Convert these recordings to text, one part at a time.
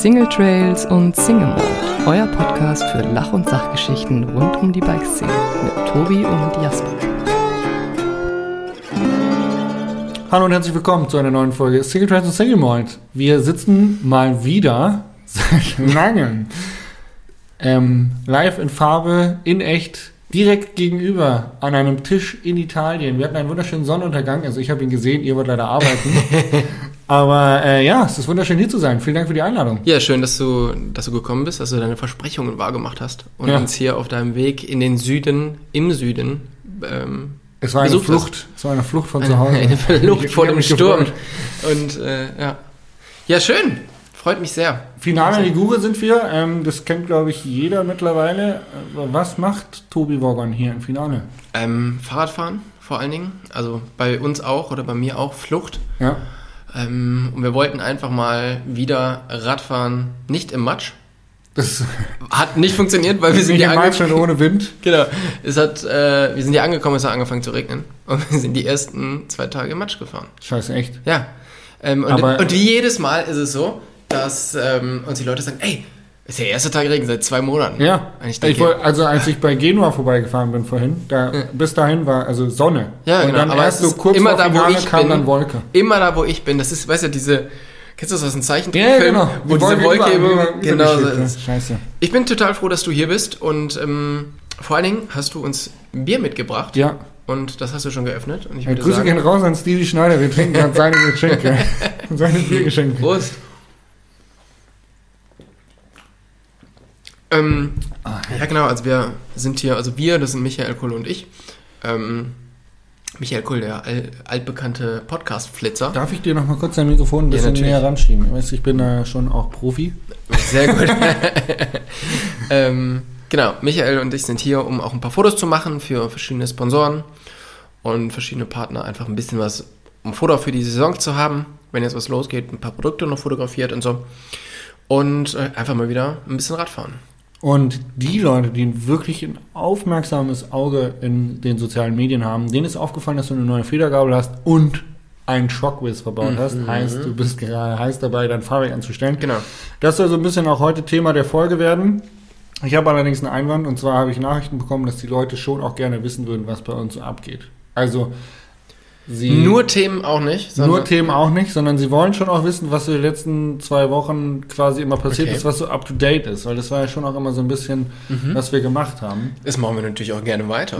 Single Trails und Single Mode, euer Podcast für Lach- und Sachgeschichten rund um die Bikeszene mit Tobi und Jasper. Hallo und herzlich willkommen zu einer neuen Folge Single Trails und Single Mode. Wir sitzen mal wieder seit langem ähm, live in Farbe, in echt, direkt gegenüber an einem Tisch in Italien. Wir hatten einen wunderschönen Sonnenuntergang. Also ich habe ihn gesehen, ihr wollt leider arbeiten. Aber äh, ja, es ist wunderschön hier zu sein. Vielen Dank für die Einladung. Ja, schön, dass du, dass du gekommen bist, dass du deine Versprechungen wahrgemacht hast und Ja. uns hier auf deinem Weg in den Süden, im Süden, ähm, Es war eine Flucht. Es war eine Flucht von hast. zu Hause. Eine Flucht vor dem Sturm. gefreut. Und äh, ja. Ja, schön. Freut mich sehr. Finale Ligure sind wir. Ähm, das kennt, glaube ich, jeder mittlerweile. Was macht Tobi Wogon hier im Finale? Ähm, Fahrradfahren vor allen Dingen. Also bei uns auch oder bei mir auch Flucht. Ja. Ähm, und wir wollten einfach mal wieder Radfahren, nicht im Matsch. Das Hat nicht funktioniert, weil wir sind Matsch angekommen. ohne Wind. Genau. Es hat, äh, wir sind hier angekommen, es hat angefangen zu regnen. Und wir sind die ersten zwei Tage im Matsch gefahren. Scheiße, echt. Ja. Ähm, und, und wie jedes Mal ist es so, dass ähm, uns die Leute sagen, ey, ist der erste Tag Regen seit zwei Monaten. Ja, ich ich wollt, also als ich bei Genua vorbeigefahren bin vorhin, da bis dahin war also Sonne. Ja, und genau, dann aber erst es so kurz immer da, wo ich kam bin. dann Wolke. immer da, wo ich bin, das ist, weißt du, diese, kennst du das aus dem Zeichentrick? Ja, genau. Wo Die diese Wolke über- genau so ja. Scheiße. Ich bin total froh, dass du hier bist und ähm, vor allen Dingen hast du uns Bier mitgebracht. Ja, Und das hast du schon geöffnet. Und ich ja würde Grüße sagen, gehen raus an Stevie Schneider, wir trinken gerade seine Geschenke. seine Biergeschenke. Prost. Ähm, Ah, ja, genau, also wir sind hier, also wir, das sind Michael Kuhl und ich. Ähm, Michael Kuhl, der al altbekannte Podcast-Flitzer. Darf ich dir noch mal kurz dein Mikrofon ein Ja, bisschen natürlich. näher ranschieben? Ich weiß, ich bin da schon auch Profi. Sehr gut. ähm, genau, Michael und ich sind hier, um auch ein paar Fotos zu machen für verschiedene Sponsoren und verschiedene Partner. Einfach ein bisschen was, um Foto für die Saison zu haben. Wenn jetzt was losgeht, ein paar Produkte noch fotografiert und so. Und äh, einfach mal wieder ein bisschen Radfahren. Und die Leute, die wirklich ein aufmerksames Auge in den sozialen Medien haben, denen ist aufgefallen, dass du eine neue Federgabel hast und einen Shockwiz verbaut hast. Heißt, du bist gerade heiß dabei, dein Fahrwerk anzustellen. Genau. Das soll so ein bisschen auch heute Thema der Folge werden. Ich habe allerdings einen Einwand und zwar habe ich Nachrichten bekommen, dass die Leute schon auch gerne wissen würden, was bei uns so abgeht. Also sie Nur Themen auch nicht. nur Themen auch nicht, sondern sie wollen schon auch wissen, was so die letzten zwei Wochen quasi immer passiert Okay. ist, was so up to date ist, weil das war ja schon auch immer so ein bisschen, was wir gemacht haben. Das machen wir natürlich auch gerne weiter.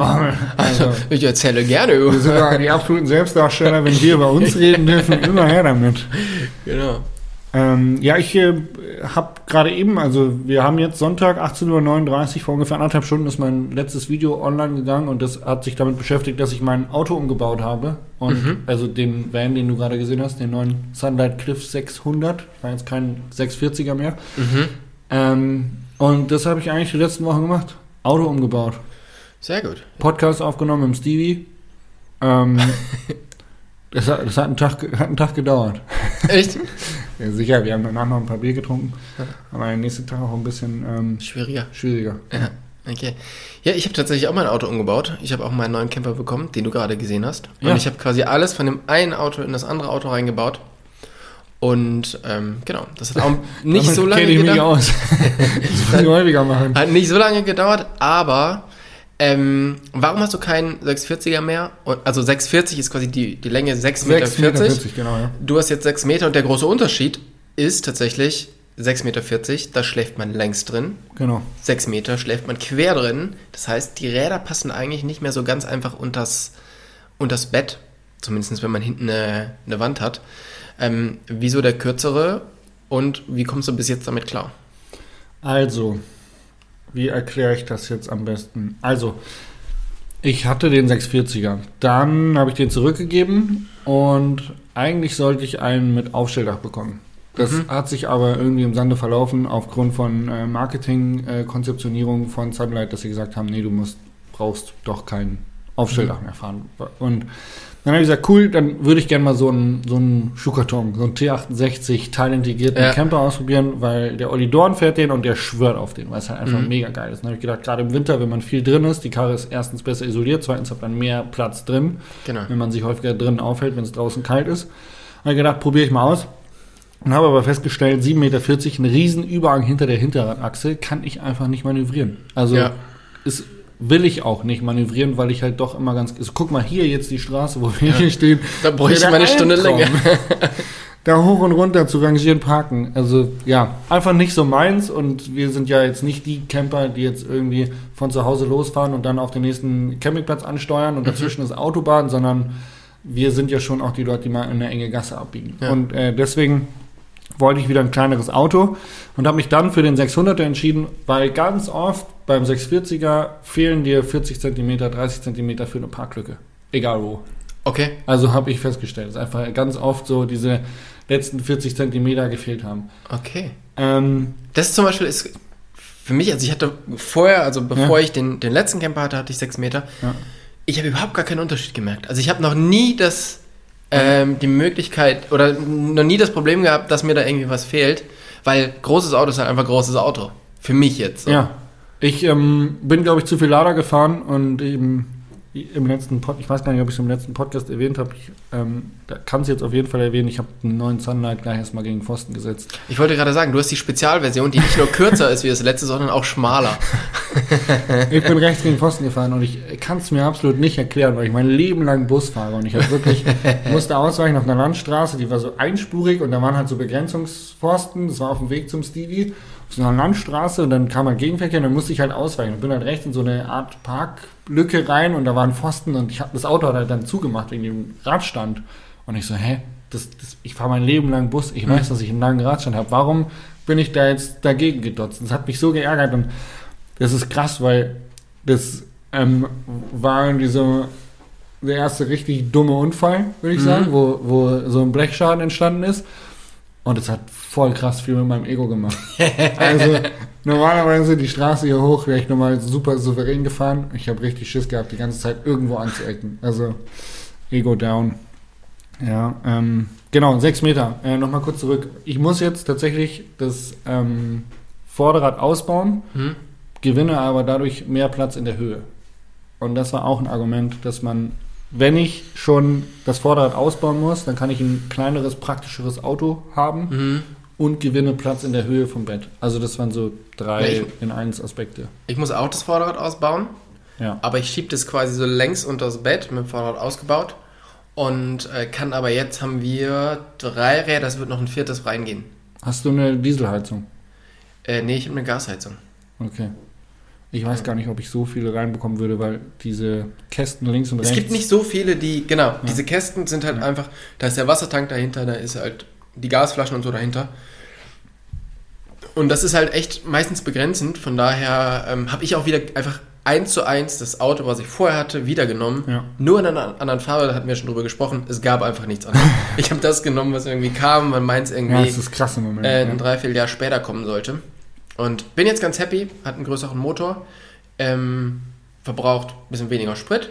Also, Also, ich erzähle gerne über. wir sind ja die absoluten Selbstdarsteller, wenn wir über uns reden dürfen, immer her damit. Genau. Ähm, ja, ich äh, habe gerade eben, also wir haben jetzt Sonntag 18.39 Uhr, vor ungefähr anderthalb Stunden ist mein letztes Video online gegangen und das hat sich damit beschäftigt, dass ich mein Auto umgebaut habe. Und also den Van, den du gerade gesehen hast, den neuen Sunlight Cliff 600, war jetzt kein 640er mehr. Mhm. Ähm, und das habe ich eigentlich die letzten Wochen gemacht. Auto umgebaut. Sehr gut. Podcast aufgenommen im Stevie. Ähm, das, hat, das hat, einen Tag, hat einen Tag gedauert. Echt? Ja, sicher, wir haben danach noch ein paar Bier getrunken. Aber der nächste Tag auch ein bisschen ähm, Schwieriger. schwieriger. Ja, okay. Ja, ich habe tatsächlich auch mein Auto umgebaut. Ich habe auch meinen neuen Camper bekommen, den du gerade gesehen hast. Und Ja. ich habe quasi alles von dem einen Auto in das andere Auto reingebaut. Und ähm, genau, das hat auch nicht so lange ich mich gedauert. aus. das muss ich häufiger machen. Hat nicht so lange gedauert, aber ähm, warum hast du keinen 640er mehr? Also 640 ist quasi die, die Länge 6,40 Meter. 6,40 Meter, genau, ja. Du hast jetzt 6 Meter und der große Unterschied ist tatsächlich 6,40 Meter, da schläft man längs drin. Genau. 6 Meter schläft man quer drin. Das heißt, die Räder passen eigentlich nicht mehr so ganz einfach unters, unters Bett. Zumindest wenn man hinten eine, eine Wand hat. Ähm, wieso der kürzere und wie kommst du bis jetzt damit klar? Also, wie erkläre ich das jetzt am besten? Also, ich hatte den 640er. Dann habe ich den zurückgegeben und eigentlich sollte ich einen mit Aufstelldach bekommen. Das hat sich aber irgendwie im Sande verlaufen aufgrund von äh, Marketing-Konzeptionierung von Sunlight, dass sie gesagt haben, nee, du musst, brauchst doch kein Aufstelldach mehr fahren. Und dann habe ich gesagt, cool, dann würde ich gerne mal so einen, so einen Schuhkarton, so einen T68 teilintegrierten Ja. Camper ausprobieren, weil der Olli Dorn fährt den und der schwört auf den, weil es halt einfach mega geil ist. Dann habe ich gedacht, gerade im Winter, wenn man viel drin ist, die Karre ist erstens besser isoliert, zweitens hat man mehr Platz drin, Genau. wenn man sich häufiger drinnen aufhält, wenn es draußen kalt ist. Habe ich gedacht, probiere ich mal aus. Und habe aber festgestellt, 7,40 Meter, ein Riesenüberhang hinter der Hinterradachse, kann ich einfach nicht manövrieren. Also Ja. ist, will ich auch nicht manövrieren, weil ich halt doch immer ganz. Also, guck mal hier jetzt die Straße, wo wir hier stehen. Da bräuchte ich Der mal eine Stunde länger. da hoch und runter zu rangieren, parken. Also ja, einfach nicht so meins und wir sind ja jetzt nicht die Camper, die jetzt irgendwie von zu Hause losfahren und dann auf den nächsten Campingplatz ansteuern Mhm. und dazwischen ist Autobahn, sondern wir sind ja schon auch die Leute, die mal in eine enge Gasse abbiegen. Ja. Und äh, deswegen wollte ich wieder ein kleineres Auto und habe mich dann für den 600er entschieden, weil ganz oft beim 640er fehlen dir 40 cm, 30 cm für eine Parklücke. Egal wo. Okay. Also habe ich festgestellt, dass einfach ganz oft so diese letzten 40 Zentimeter gefehlt haben. Okay. Ähm, Das zum Beispiel ist für mich, also ich hatte vorher, also bevor Ja. ich den, den letzten Camper hatte, hatte ich sechs Meter. Ja. Ich habe überhaupt gar keinen Unterschied gemerkt. Also ich habe noch nie das, ähm, die Möglichkeit oder noch nie das Problem gehabt, dass mir da irgendwie was fehlt, weil großes Auto ist halt einfach großes Auto. Für mich jetzt. So. Ja, ich ähm, bin, glaube ich, zu viel Lader gefahren und eben im letzten Pod, ich weiß gar nicht, ob ich es im letzten Podcast erwähnt habe, ich ähm, da kann es jetzt auf jeden Fall erwähnen, ich habe einen neuen Sunlight gleich erstmal gegen Pfosten gesetzt. Ich wollte gerade sagen, du hast die Spezialversion, die nicht nur kürzer ist wie das letzte, sondern auch schmaler. Ich bin rechts gegen Pfosten gefahren und ich kann es mir absolut nicht erklären, weil ich mein Leben lang Bus fahre und ich habe wirklich musste ausweichen auf einer Landstraße, die war so einspurig und da waren halt so Begrenzungspfosten, das war auf dem Weg zum Stevie, so einer Landstraße und dann kam halt Gegenverkehr und dann musste ich halt ausweichen und bin halt rechts in so eine Art Parklücke rein und da waren Pfosten und ich hab, das Auto hat halt dann zugemacht wegen dem Radstand und ich so, hä, das, das, ich fahre mein Leben lang Bus, ich weiß, dass ich einen langen Radstand habe, warum bin ich da jetzt dagegen gedotzt? Das hat mich so geärgert und das ist krass, weil das ähm, war irgendwie so der erste richtig dumme Unfall, würde ich Mhm. sagen, wo, wo so ein Blechschaden entstanden ist. Und es hat voll krass viel mit meinem Ego gemacht. also normalerweise die Straße hier hoch wäre ich nochmal super souverän gefahren. Ich habe richtig Schiss gehabt, die ganze Zeit irgendwo anzuecken. Also Ego down. Ja, ähm, genau, sechs Meter. Äh, Nochmal kurz zurück. Ich muss jetzt tatsächlich das ähm, Vorderrad ausbauen Hm? gewinne aber dadurch mehr Platz in der Höhe. Und das war auch ein Argument, dass man, wenn ich schon das Vorderrad ausbauen muss, dann kann ich ein kleineres, praktischeres Auto haben Mhm. Und gewinne Platz in der Höhe vom Bett. Also das waren so drei Ja, in eins Aspekte. Ich muss auch das Vorderrad ausbauen, Ja. aber ich schiebe das quasi so längs unter das Bett mit dem Vorderrad ausgebaut und äh, kann aber jetzt haben wir drei Räder, es wird noch ein viertes reingehen. Hast du eine Dieselheizung? Äh, nee, ich habe eine Gasheizung. Okay. Ich weiß gar nicht, ob ich so viele reinbekommen würde, weil diese Kästen links und Es rechts. gibt nicht so viele, die, genau, diese Kästen sind halt einfach, da ist der Wassertank dahinter, da ist halt die Gasflaschen und so dahinter. Und das ist halt echt meistens begrenzend, von daher ähm, habe ich auch wieder einfach eins zu eins das Auto, was ich vorher hatte, wiedergenommen. Ja. Nur in einer anderen Farbe, da hatten wir schon drüber gesprochen, es gab einfach nichts anderes. ich habe das genommen, was irgendwie kam, man meint es Ja, irgendwie das ist krass im Moment. äh, ja. ein Dreivierteljahr später kommen sollte. Und bin jetzt ganz happy, hat einen größeren Motor, ähm, verbraucht ein bisschen weniger Sprit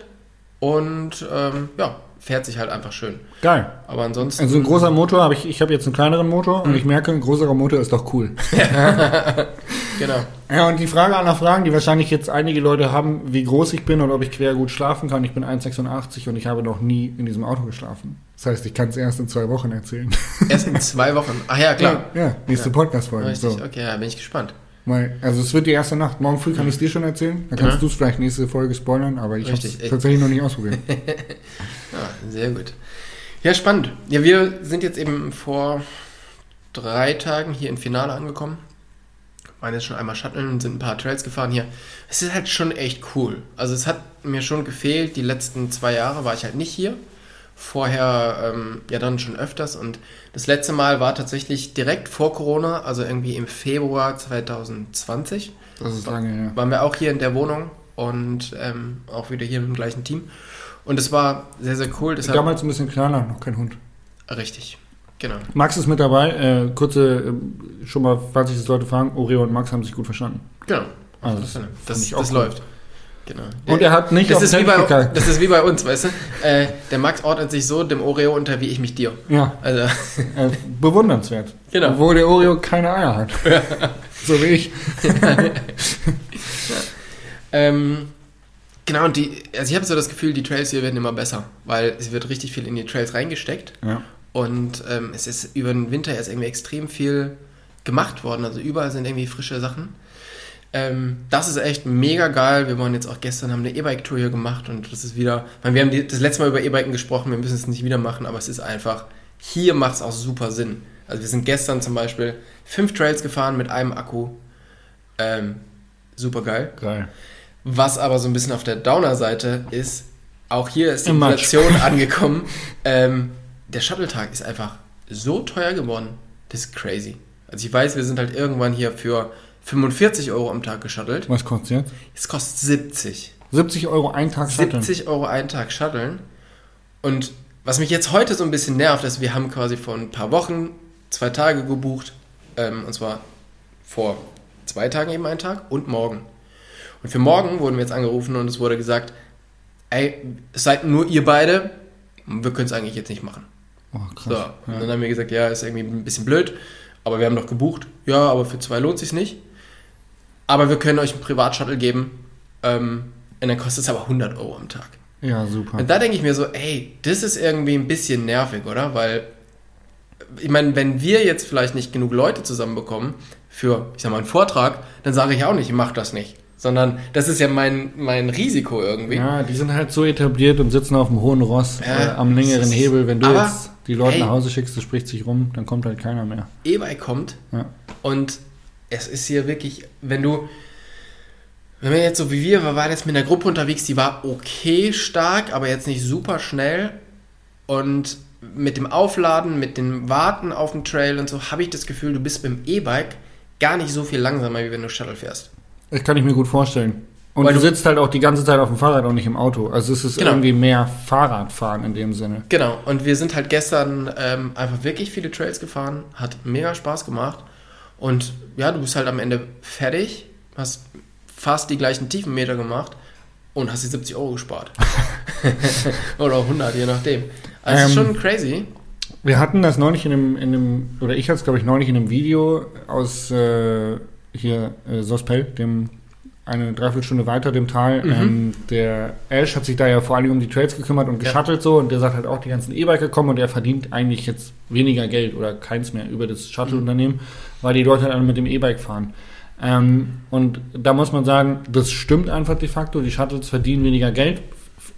und ähm, ja, fährt sich halt einfach schön. Geil. Aber ansonsten. Also ein großer Motor, habe ich, ich habe jetzt einen kleineren Motor Mhm. und ich merke, ein größerer Motor ist doch cool. Genau. Ja, und die Frage aller Fragen, die wahrscheinlich jetzt einige Leute haben, wie groß ich bin oder ob ich quer gut schlafen kann. Ich bin 1,86 und ich habe noch nie in diesem Auto geschlafen. Das heißt, ich kann es erst in zwei Wochen erzählen. Erst in zwei Wochen. Ach ja, klar. Ja, ja nächste Ja. Podcast-Folge. Richtig, So. okay, ja, bin ich gespannt. Weil, also es wird die erste Nacht. Morgen früh kann ich es dir schon erzählen. Dann kannst Ja. du es vielleicht nächste Folge spoilern, aber ich habe es tatsächlich noch nicht ausprobiert. Ja, sehr gut. Ja, spannend. Ja, wir sind jetzt eben vor drei Tagen hier im Finale angekommen. Waren jetzt schon einmal shutteln und sind ein paar Trails gefahren hier. Es ist halt schon echt cool. Also es hat mir schon gefehlt. Die letzten zwei Jahre war ich halt nicht hier. Vorher ähm, ja dann schon öfters. Und das letzte Mal war tatsächlich direkt vor Corona, also irgendwie im Februar 2020 Das ist lange her. waren wir auch hier in der Wohnung und ähm, auch wieder hier mit dem gleichen Team. Und es war sehr, sehr cool. Deshalb, Damals ein bisschen kleiner, noch kein Hund. richtig, genau. Max ist mit dabei. Äh, kurze, äh, schon mal, falls sich das Leute fragen, Oreo und Max haben sich gut verstanden. Genau. Also, das das das, ich läuft. Genau. Und er hat nicht das auf ist, wie bei, gekackt. das ist wie bei uns, weißt du? Äh, der Max ordnet sich so dem Oreo unter, wie ich mich dir. Ja, Also, äh, bewundernswert. Genau. Obwohl der Oreo keine Eier hat. so wie ich. ähm, genau, und die, also ich habe so das Gefühl, die Trails hier werden immer besser, weil es wird richtig viel in die Trails reingesteckt. Ja. Und ähm, es ist über den Winter jetzt irgendwie extrem viel gemacht worden. Also überall sind irgendwie frische Sachen. Ähm, das ist echt mega geil. Wir waren jetzt auch gestern, haben eine E-Bike-Tour hier gemacht und das ist wieder, meine, wir haben die, das letzte Mal über E-Biken gesprochen, wir müssen es nicht wieder machen, aber es ist einfach, hier macht es auch super Sinn. Also wir sind gestern zum Beispiel fünf Trails gefahren mit einem Akku. Ähm, super geil. Geil. Was aber so ein bisschen auf der Downer-Seite ist, auch hier ist die. Inflation angekommen. Ähm, der Shuttle-Tag ist einfach so teuer geworden. Das ist crazy. Also ich weiß, wir sind halt irgendwann hier für 45 Euro am Tag geschuttelt. Was kostet jetzt? Es kostet 70. 70 Euro ein Tag Shuttle. 70 Euro einen Tag shutteln. Und was mich jetzt heute so ein bisschen nervt, ist, wir haben quasi vor ein paar Wochen zwei Tage gebucht. Ähm, und zwar vor zwei Tagen eben einen Tag und morgen. Und für morgen wurden wir jetzt angerufen und es wurde gesagt, ey, es seid nur ihr beide, wir können es eigentlich jetzt nicht machen. Oh, So, krass. und dann haben wir gesagt, ja, ist irgendwie ein bisschen blöd, aber wir haben doch gebucht. Ja, aber für zwei lohnt sich nicht. Aber wir können euch einen Privatshuttle geben ähm, und dann kostet es aber 100 Euro am Tag. Ja, super. Und da denke ich mir so, ey, das ist irgendwie ein bisschen nervig, oder? Weil, ich meine, wenn wir jetzt vielleicht nicht genug Leute zusammenbekommen für, ich sag mal, einen Vortrag, dann sage ich auch nicht, ich mach das nicht. Sondern das ist ja mein, mein Risiko irgendwie. Ja, die sind halt so etabliert und sitzen auf dem hohen Ross Ja, äh, am längeren Hebel. Wenn du jetzt die Leute hey. nach Hause schickst, das spricht sich rum, dann kommt halt keiner mehr. E-Bike kommt Ja. und es ist hier wirklich, wenn du, wenn wir jetzt so wie wir, wir waren jetzt mit einer Gruppe unterwegs, die war okay stark, aber jetzt nicht super schnell und mit dem Aufladen, mit dem Warten auf dem Trail und so, habe ich das Gefühl, du bist dem E-Bike gar nicht so viel langsamer, wie wenn du Shuttle fährst. Das kann ich mir gut vorstellen. Und Weil du sitzt halt auch die ganze Zeit auf dem Fahrrad und nicht im Auto. Also es ist Genau. irgendwie mehr Fahrradfahren in dem Sinne. Genau, und wir sind halt gestern ähm, einfach wirklich viele Trails gefahren, hat mega Spaß gemacht. Und ja, du bist halt am Ende fertig, hast fast die gleichen Tiefenmeter gemacht und hast die 70 Euro gespart. Oder auch 100, je nachdem. Also es ist Ähm, schon crazy. Wir hatten das neulich in einem, in einem oder ich hatte es glaube ich neulich in einem Video aus äh, hier äh, Sospel, dem eine Dreiviertelstunde weiter dem Tal. Mhm. Ähm, der Ash hat sich da ja vor allem um die Trails gekümmert und Ja. geschuttelt so und der sagt halt auch, die ganzen E-Biker kommen und er verdient eigentlich jetzt weniger Geld oder keins mehr über das Shuttle-Unternehmen, weil die Leute halt alle mit dem E-Bike fahren. Ähm, und da muss man sagen, das stimmt einfach de facto. Die Shuttles verdienen weniger Geld.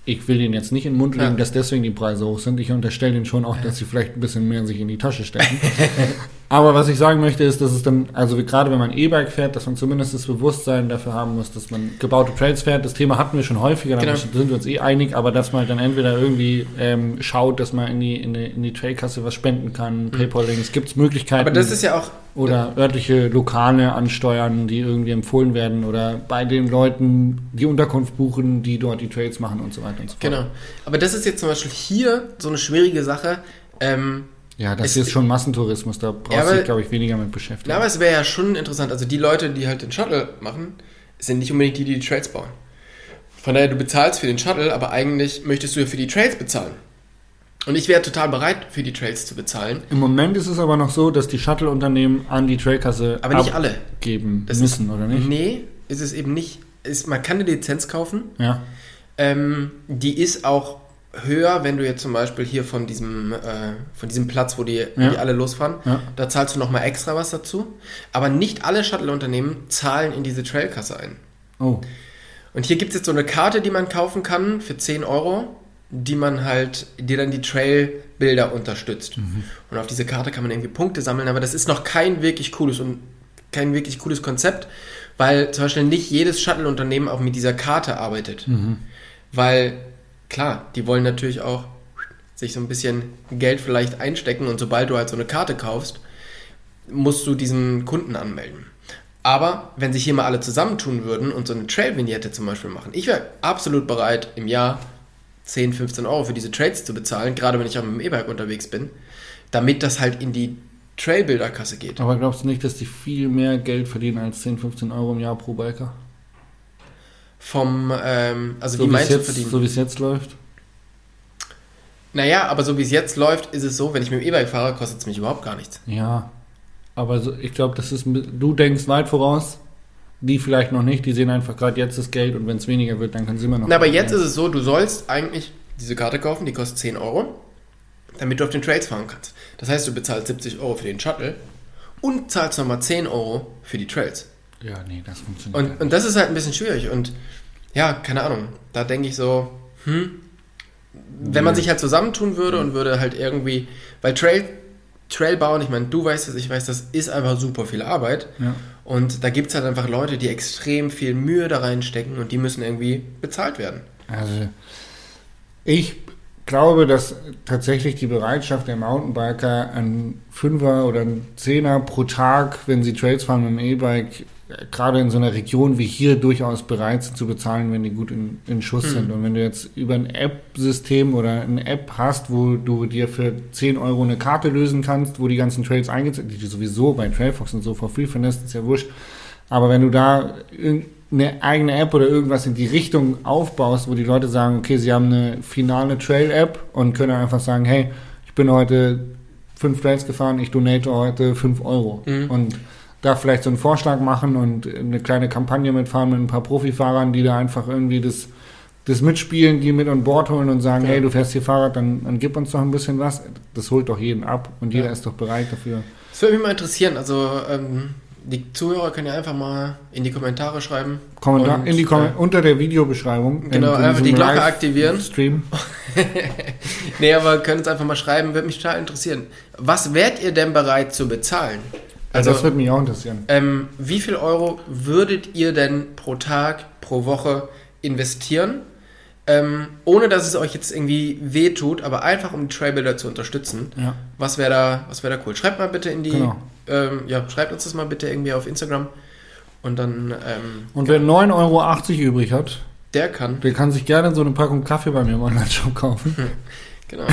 Ich will denen jetzt nicht in den Mund legen, Ja. dass deswegen die Preise hoch sind. Ich unterstelle denen schon auch, dass sie vielleicht ein bisschen mehr sich in die Tasche stecken. Aber was ich sagen möchte, ist, dass es dann, also gerade wenn man E-Bike fährt, dass man zumindest das Bewusstsein dafür haben muss, dass man gebaute Trails fährt. Das Thema hatten wir schon häufiger, da Genau. sind wir uns eh einig, aber dass man dann entweder irgendwie ähm, schaut, dass man in die, in die, in die Trailkasse was spenden kann, Paypal-Links, gibt es Möglichkeiten. Mhm. Aber das ist ja auch, oder örtliche Lokale ansteuern, die irgendwie empfohlen werden oder bei den Leuten die Unterkunft buchen, die dort die Trails machen und so weiter und so fort. genau. Aber das ist jetzt zum Beispiel hier so eine schwierige Sache. Ähm, Ja, das Es- ist schon Massentourismus, da brauchst Ja, du dich, glaube ich, weniger mit beschäftigen. Na, aber es wäre ja schon interessant. Also die Leute, die halt den Shuttle machen, sind nicht unbedingt die, die die Trails bauen. Von daher, du bezahlst für den Shuttle, aber eigentlich möchtest du ja für die Trails bezahlen. Und ich wäre total bereit, für die Trails zu bezahlen. Im Moment ist es aber noch so, dass die Shuttle-Unternehmen an die Trailkasse Aber nicht alle. abgeben Das müssen, oder nicht? Nee, ist es eben nicht. Ist, man kann eine Lizenz kaufen. Ja. Ähm, die ist auch höher, wenn du jetzt zum Beispiel hier von diesem, äh, von diesem Platz, wo die, Ja. die alle losfahren, Ja. da zahlst du nochmal extra was dazu. Aber nicht alle Shuttle-Unternehmen zahlen in diese Trailkasse ein. Oh. Und hier gibt es jetzt so eine Karte, die man kaufen kann für 10 Euro, die man halt, die dann die Trailbilder unterstützt. Und auf diese Karte kann man irgendwie Punkte sammeln, aber das ist noch kein wirklich cooles und kein wirklich cooles Konzept, weil zum Beispiel nicht jedes Shuttle-Unternehmen auch mit dieser Karte arbeitet. Weil, klar, die wollen natürlich auch sich so ein bisschen Geld vielleicht einstecken und sobald du halt so eine Karte kaufst, musst du diesen Kunden anmelden. Aber wenn sich hier mal alle zusammentun würden und so eine Trail-Vignette zum Beispiel machen, ich wäre absolut bereit, im Jahr 10, 15 Euro für diese Trades zu bezahlen, gerade wenn ich auch mit dem E-Bike unterwegs bin, damit das halt in die Trail-Bilderkasse geht. Aber glaubst du nicht, dass die viel mehr Geld verdienen als 10, 15 Euro im Jahr pro Biker? Vom, ähm, also So wie meinst du jetzt, verdienen? so wie es jetzt läuft? Naja, aber so wie es jetzt läuft, ist es so, wenn ich mit dem E-Bike fahre, kostet es mich überhaupt gar nichts. Ja. Aber so, ich glaube, das ist, du denkst weit voraus, die vielleicht noch nicht, die sehen einfach gerade jetzt das Geld und wenn es weniger wird, dann können sie immer noch. Na, aber jetzt ist es so, du sollst eigentlich diese Karte kaufen, die kostet 10 Euro. damit du auf den Trails fahren kannst. Das heißt, du bezahlst 70 Euro für den Shuttle und zahlst nochmal 10 Euro für die Trails. Ja, nee, das funktioniert. Und, und das ist halt ein bisschen schwierig. Und ja, keine Ahnung. Da denke ich so, hm, wenn man sich halt zusammentun würde und würde halt irgendwie, weil Trail, Trail bauen, ich meine, du weißt es, ich weiß, das ist einfach super viel Arbeit. Ja. Und da gibt es halt einfach Leute, die extrem viel Mühe da reinstecken und die müssen irgendwie bezahlt werden. Also, ich glaube, dass tatsächlich die Bereitschaft der Mountainbiker, ein Fünfer oder ein Zehner pro Tag, wenn sie Trails fahren mit dem E-Bike, gerade in so einer Region wie hier durchaus bereit sind zu bezahlen, wenn die gut in, in Schuss Mhm. sind. Und wenn du jetzt über ein App-System oder eine App hast, wo du dir für 10 Euro eine Karte lösen kannst, wo die ganzen Trails eingezogen die du sowieso bei Trailfox und so for free findest, ist ja wurscht. Aber wenn du da eine eigene App oder irgendwas in die Richtung aufbaust, wo die Leute sagen, okay, sie haben eine finale Trail-App und können einfach sagen, hey, ich bin heute fünf Trails gefahren, ich donate heute fünf Euro. Mhm. Und da vielleicht so einen Vorschlag machen und eine kleine Kampagne mitfahren mit ein paar Profifahrern, die da einfach irgendwie das, das mitspielen, die mit an Bord holen und sagen, Ja. hey, du fährst hier Fahrrad, dann, dann gib uns doch ein bisschen was. Das holt doch jeden ab und jeder Ja. ist doch bereit dafür. Das würde mich mal interessieren. Also, ähm, die Zuhörer können ja einfach mal in die Kommentare schreiben. Kommentar Und, in die Kom äh, unter der Videobeschreibung. Genau, in einfach die Glocke Live- aktivieren. Stream. Nee, aber könnt uns einfach mal schreiben, würde mich total interessieren. Was wärt ihr denn bereit zu bezahlen? Also, das würde mich auch interessieren. ähm, wie viel Euro würdet ihr denn pro Tag, pro Woche investieren? Ähm, ohne dass es euch jetzt irgendwie wehtut, aber einfach um die Trailbuilder zu unterstützen. Ja. Was wäre da, was wäre da cool? Schreibt mal bitte in die, Genau. ähm, ja, schreibt uns das mal bitte irgendwie auf Instagram. Und dann, ähm, Und wer 9,80 Euro übrig hat, der kann. der kann sich gerne so eine Packung Kaffee bei mir im Online-Shop kaufen. Genau.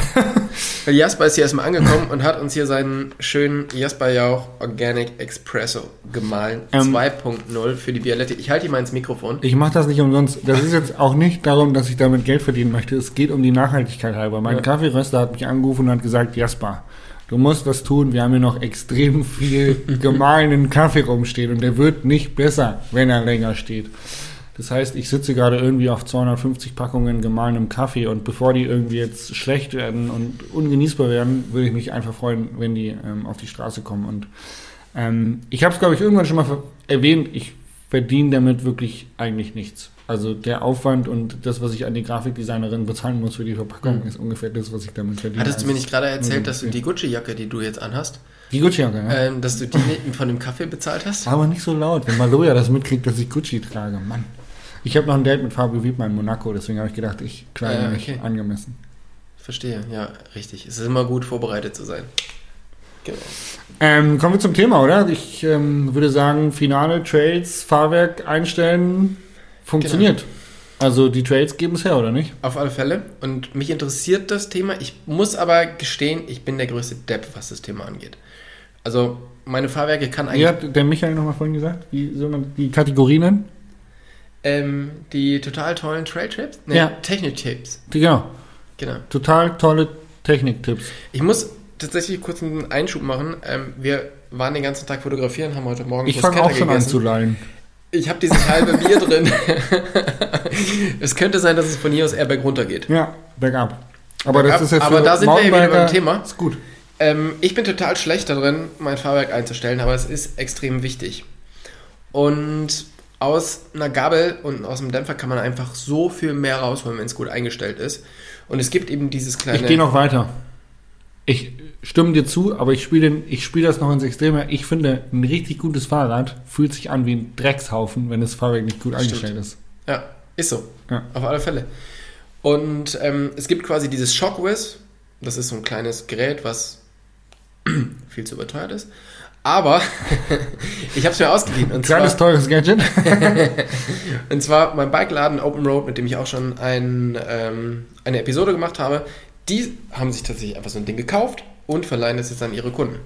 Weil Jasper ist hier erstmal angekommen und hat uns hier seinen schönen Jasper Jauch Organic Espresso gemahlen. Ähm. 2.0 für die Bialetti. Ich halte ihn mal ins Mikrofon. Ich mache das nicht umsonst. Das ist jetzt auch nicht darum, dass ich damit Geld verdienen möchte. Es geht um die Nachhaltigkeit halber. Mein Ja. Kaffeeröster hat mich angerufen und hat gesagt, Jasper, du musst was tun. Wir haben hier noch extrem viel gemahlenen Kaffee rumstehen und der wird nicht besser, wenn er länger steht. Das heißt, ich sitze gerade irgendwie auf 250 Packungen gemahlenem Kaffee und bevor die irgendwie jetzt schlecht werden und ungenießbar werden, würde ich mich einfach freuen, wenn die ähm, auf die Straße kommen. Und ähm, ich habe es, glaube ich, irgendwann schon mal erwähnt, ich verdiene damit wirklich eigentlich nichts. Also der Aufwand und das, was ich an die Grafikdesignerin bezahlen muss für die Verpackung, Mhm. ist ungefähr das, was ich damit verdiene. Hattest du mir nicht gerade erzählt, dass du die Gucci-Jacke, die du jetzt anhast, Die Gucci-Jacke, ja. ähm, dass du die von dem Kaffee bezahlt hast? Aber nicht so laut, wenn Maloja das mitkriegt, dass ich Gucci trage. Mann. Ich habe noch ein Date mit Fabio Wiedmann in Monaco, deswegen habe ich gedacht, ich kleide ja, mich okay. angemessen. Verstehe, ja, richtig. Es ist immer gut, vorbereitet zu sein. Genau. Ähm, kommen wir zum Thema, oder? Ich ähm, würde sagen, Finale, Trails, Fahrwerk einstellen, funktioniert. Also die Trails geben es her, oder nicht? Auf alle Fälle. Und mich interessiert das Thema. Ich muss aber gestehen, ich bin der größte Depp, was das Thema angeht. Also, meine Fahrwerke kann eigentlich Wie hat der Michael nochmal vorhin gesagt? Wie soll man die Kategorien nennen? Ähm, die total tollen Trail-Trips? Ja. Technik-Tipps. Genau. Genau. Total tolle Techniktipps. Ich muss tatsächlich kurz einen Einschub machen. Ähm, wir waren den ganzen Tag fotografieren, haben heute Morgen Ich fange auch schon an zu lallen. Ich habe dieses halbe Bier drin. es könnte sein, dass es von hier aus eher berg runter geht. Ja, bergab. Aber Bergab, das ist jetzt aber da sind wir ja wieder beim Thema. Ist gut. Ähm, ich bin total schlecht darin, mein Fahrwerk einzustellen, aber es ist extrem wichtig. Und aus einer Gabel und aus dem Dämpfer kann man einfach so viel mehr rausholen, wenn es gut eingestellt ist. Und es gibt eben dieses kleine. Ich gehe noch weiter. Ich stimme dir zu, aber ich spiele ich spiele das noch ins Extreme. Ich finde, ein richtig gutes Fahrrad fühlt sich an wie ein Dreckshaufen, wenn das Fahrwerk nicht gut Stimmt. eingestellt ist. Ja, ist so. Ja. Auf alle Fälle. Und ähm, es gibt quasi dieses Shockwiz. Das ist so ein kleines Gerät, was viel zu überteuert ist. Aber ich habe es mir ausgeliehen. Und Kleines, zwar, teures Gadget. und zwar mein Bikeladen Open Road, mit dem ich auch schon ein, ähm, eine Episode gemacht habe. Die haben sich tatsächlich einfach so ein Ding gekauft und verleihen das jetzt an ihre Kunden.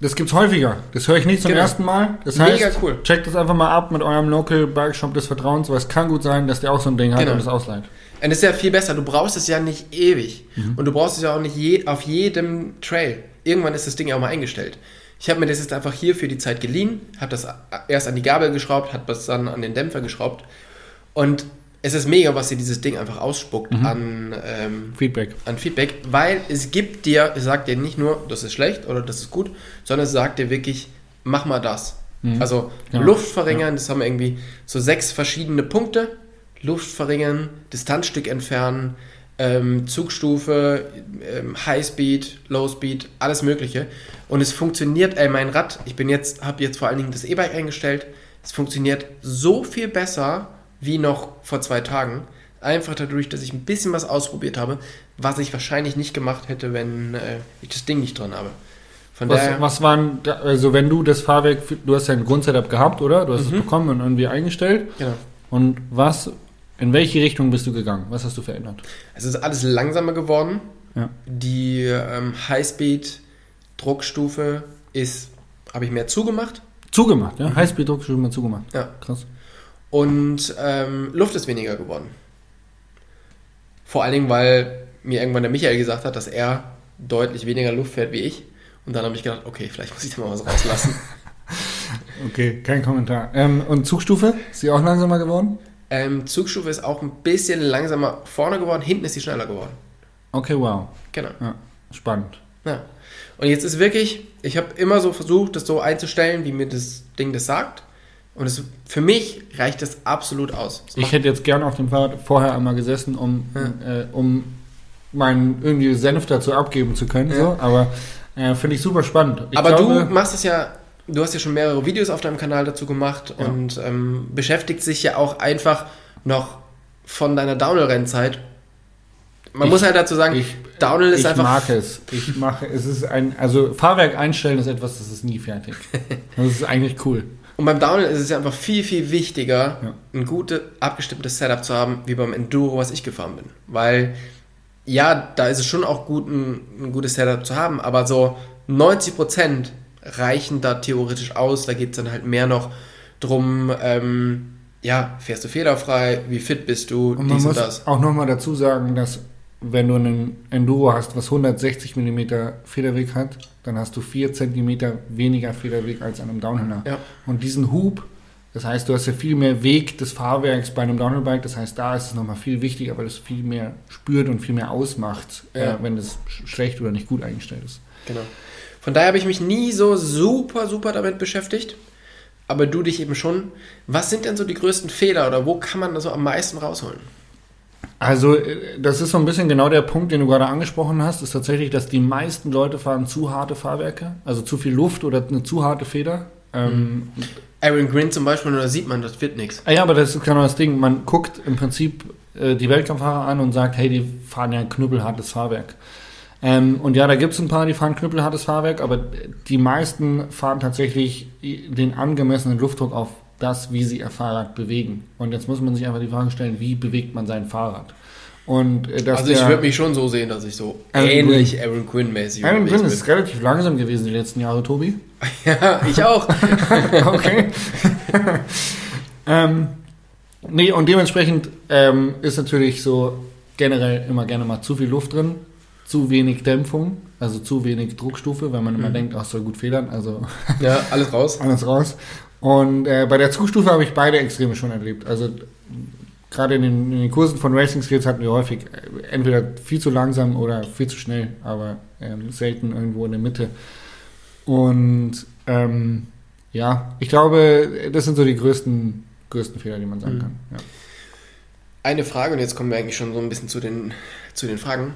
Das gibt's häufiger. Das höre ich nicht zum Genau. ersten Mal. Das Mega heißt, cool. checkt das einfach mal ab mit eurem Local Bike Shop des Vertrauens, weil es kann gut sein, dass der auch so ein Ding hat Genau. und es ausleiht. Und das ist ja viel besser. Du brauchst es ja nicht ewig. Mhm. Und du brauchst es ja auch nicht je, auf jedem Trail. Irgendwann ist das Ding ja auch mal eingestellt. Ich habe mir das jetzt einfach hier für die Zeit geliehen, habe das erst an die Gabel geschraubt, habe das dann an den Dämpfer geschraubt. Und es ist mega, was dir dieses Ding einfach ausspuckt Mhm. an, ähm, Feedback. an Feedback, weil es gibt dir, es sagt dir nicht nur, das ist schlecht oder das ist gut, sondern es sagt dir wirklich, mach mal das. Mhm. Also Genau. Luft verringern, das haben wir irgendwie so sechs verschiedene Punkte. Luft verringern, Distanzstück entfernen, ähm, Zugstufe, ähm, Highspeed, Lowspeed, alles mögliche. Und es funktioniert, ey, mein Rad, ich bin jetzt, habe jetzt vor allen Dingen das E-Bike eingestellt, es funktioniert so viel besser wie noch vor zwei Tagen. Einfach dadurch, dass ich ein bisschen was ausprobiert habe, was ich wahrscheinlich nicht gemacht hätte, wenn äh, ich das Ding nicht dran habe. Von Was, daher, was waren, da, also wenn du das Fahrwerk, du hast ja ein Grundsetup gehabt, oder? Du hast es bekommen und irgendwie eingestellt. genau. Und was, in welche Richtung bist du gegangen? Was hast du verändert? Es ist alles langsamer geworden. Ja. Die ähm, Highspeed-Druckstufe ist, habe ich mehr zugemacht. Zugemacht, ja? Highspeed-Druck schon mal zugemacht. Ja. Krass. Und ähm, Luft ist weniger geworden. Vor allen Dingen, weil mir irgendwann der Michael gesagt hat, dass er deutlich weniger Luft fährt wie ich. Und dann habe ich gedacht, okay, vielleicht muss ich da mal was rauslassen. Okay, kein Kommentar. Ähm, und Zugstufe? Ist sie auch langsamer geworden? Ähm, Zugstufe ist auch ein bisschen langsamer vorne geworden, hinten ist sie schneller geworden. Okay, wow. Genau. Ja, spannend. Ja. Und jetzt ist wirklich, ich habe immer so versucht, das so einzustellen, wie mir das Ding das sagt. Und es, für mich reicht das absolut aus. Es Ich hätte jetzt gerne auf dem Fahrrad vorher einmal gesessen, um, äh, um meinen irgendwie Senf dazu abgeben zu können. Ja. So. Aber äh, finde ich super spannend. Ich Aber glaube, du machst es ja, du hast ja schon mehrere Videos auf deinem Kanal dazu gemacht Ja. und ähm, beschäftigt sich ja auch einfach noch von deiner Downhill-Rennzeit. Man Ich- muss halt dazu sagen, ich, Downhill ist ich einfach. mag es. Ich mache, es ist ein, also Fahrwerk einstellen ist etwas, das ist nie fertig. Das ist eigentlich cool. Und beim Downhill ist es ja einfach viel, viel wichtiger, Ja. ein gutes, abgestimmtes Setup zu haben, wie beim Enduro, was ich gefahren bin. Weil, ja, da ist es schon auch gut, ein, ein gutes Setup zu haben, aber so 90% reichen da theoretisch aus. Da geht es dann halt mehr noch drum, ähm, ja, fährst du fehlerfrei, wie fit bist du, Und man dies und muss das. auch nochmal dazu sagen, dass wenn du einen Enduro hast, was 160 mm Federweg hat, dann hast du 4 cm weniger Federweg als an einem Downhiller. Ja. Und diesen Hub, das heißt, du hast ja viel mehr Weg des Fahrwerks bei einem Downhillbike, das heißt, da ist es nochmal viel wichtiger, weil es viel mehr spürt und viel mehr ausmacht, Ja. äh, wenn es sch- schlecht oder nicht gut eingestellt ist. Genau. Von daher habe ich mich nie so super, super damit beschäftigt. Aber du dich eben schon. Was sind denn so die größten Fehler oder wo kann man da so am meisten rausholen? Also, äh, das ist so ein bisschen genau der Punkt, den du gerade angesprochen hast, ist tatsächlich, dass die meisten Leute fahren zu harte Fahrwerke, also zu viel Luft oder eine zu harte Feder. Ähm, Aaron Green zum Beispiel, da sieht man, das wird nichts. ah ja, aber das ist genau das Ding. Man guckt im Prinzip äh, die Weltcup-Fahrer an und sagt, hey, die fahren ja ein knüppelhartes Fahrwerk. Ähm, und ja, da gibt es ein paar, die fahren knüppelhartes Fahrwerk, aber die meisten fahren tatsächlich den angemessenen Luftdruck auf das, wie sie ihr Fahrrad bewegen. Und jetzt muss man sich einfach die Frage stellen, wie bewegt man sein Fahrrad? Und äh, also ich würde mich schon so sehen, dass ich so Aaron ähnlich Aaron Quinn-mäßig Aaron unterwegs Quinn ist relativ langsam gewesen die letzten Jahre, Tobi. Ja, ich auch. okay. ähm, nee, und dementsprechend ähm, ist natürlich so generell immer gerne mal zu viel Luft drin, zu wenig Dämpfung, also zu wenig Druckstufe, wenn man immer denkt, ach, soll gut federn, also Ja, alles raus. alles raus. Und äh, bei der Zugstufe habe ich beide Extreme schon erlebt. Also gerade in den, in den Kursen von Racing Skills hatten wir häufig äh, entweder viel zu langsam oder viel zu schnell, aber ähm, selten irgendwo in der Mitte. Und ähm, ja, ich glaube, das sind so die größten, größten Fehler, die man sagen Mhm. kann. Ja. Eine Frage, und jetzt kommen wir eigentlich schon so ein bisschen zu den, zu den Fragen.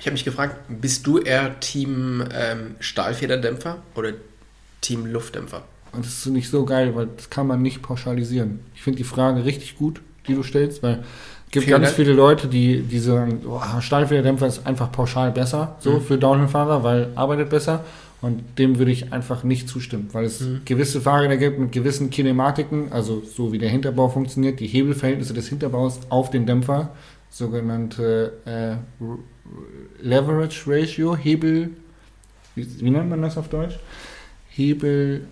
Ich habe mich gefragt, bist du eher Team ähm, Stahlfederdämpfer oder Team Luftdämpfer? Und das ist nicht so geil, weil das kann man nicht pauschalisieren. Ich finde die Frage richtig gut, die du stellst, weil es gibt Vielen ganz Dank. viele Leute, die, die sagen, oh, Stahlfederdämpfer ist einfach pauschal besser, so Mhm. für Downhill-Fahrer, weil arbeitet besser. Und dem würde ich einfach nicht zustimmen, weil es Mhm. gewisse Fahrräder gibt mit gewissen Kinematiken, also so wie der Hinterbau funktioniert, die Hebelverhältnisse des Hinterbaus auf den Dämpfer, sogenannte äh, Leverage Ratio, Hebel, wie, wie nennt man das auf Deutsch? Hebel,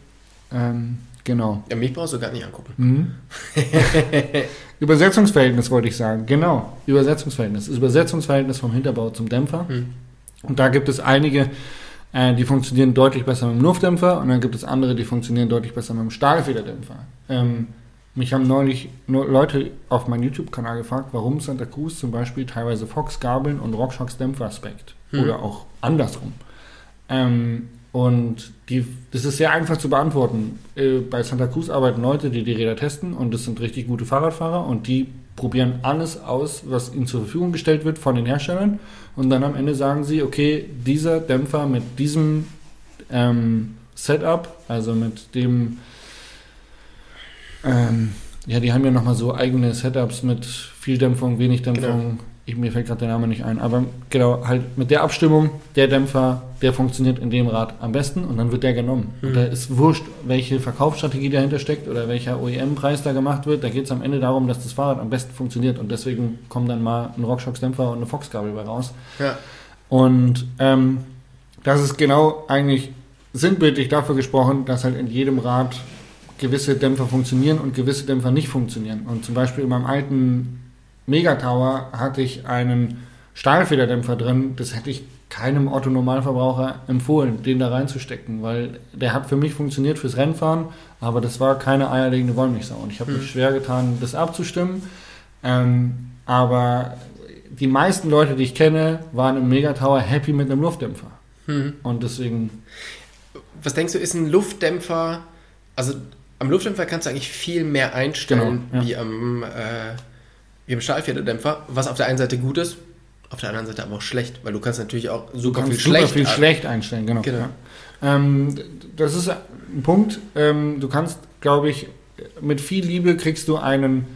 ähm, genau. Ja, mich brauchst du gar nicht angucken. Mhm. Übersetzungsverhältnis wollte ich sagen. Genau, Übersetzungsverhältnis. Das Übersetzungsverhältnis vom Hinterbau zum Dämpfer. Hm. Und da gibt es einige, äh, die funktionieren deutlich besser mit dem Luftdämpfer und dann gibt es andere, die funktionieren deutlich besser mit dem Stahlfederdämpfer. Ähm, mich haben neulich Leute auf meinem YouTube-Kanal gefragt, warum Santa Cruz zum Beispiel teilweise Fox-Gabeln und RockShox Dämpfer-Aspekt Hm. oder auch andersrum. Ähm, und die, das ist sehr einfach zu beantworten. Äh, bei Santa Cruz arbeiten Leute, die die Räder testen und das sind richtig gute Fahrradfahrer und die probieren alles aus, was ihnen zur Verfügung gestellt wird von den Herstellern und dann am Ende sagen sie, okay, dieser Dämpfer mit diesem ähm, Setup, also mit dem ähm, ja, die haben ja nochmal so eigene Setups mit viel Dämpfung, wenig Dämpfung. Ich, mir fällt gerade der Name nicht ein. Aber genau, halt mit der Abstimmung, der Dämpfer, der funktioniert in dem Rad am besten und dann wird der genommen. Und da ist wurscht, welche Verkaufsstrategie dahinter steckt oder welcher OEM-Preis da gemacht wird. Da geht es am Ende darum, dass das Fahrrad am besten funktioniert und deswegen kommen dann mal ein RockShox-Dämpfer und eine Fox-Gabel bei raus. Ja. Und ähm, das ist genau eigentlich sinnbildlich dafür gesprochen, dass halt in jedem Rad gewisse Dämpfer funktionieren und gewisse Dämpfer nicht funktionieren. Und zum Beispiel in meinem alten Megatower hatte ich einen Stahlfederdämpfer drin. Das hätte ich keinem Otto-Normalverbraucher empfohlen, den da reinzustecken, weil der hat für mich funktioniert fürs Rennfahren, aber das war keine eierlegende Wollmilchsau. Und ich habe mich schwer getan, das abzustimmen. Ähm, aber die meisten Leute, die ich kenne, waren im Megatower happy mit einem Luftdämpfer. Hm. Und deswegen, Was denkst du, ist ein Luftdämpfer, also am Luftdämpfer kannst du eigentlich viel mehr einstellen Genau, ja. wie am, äh, wie am Stahlfederdämpfer, was auf der einen Seite gut ist, auf der anderen Seite aber auch schlecht, weil du kannst natürlich auch super kannst viel super schlecht, viel schlecht einstellen, genau. Genau. Ja. Ähm, das ist ein Punkt. Ähm, du kannst, glaube ich, mit viel Liebe kriegst du einen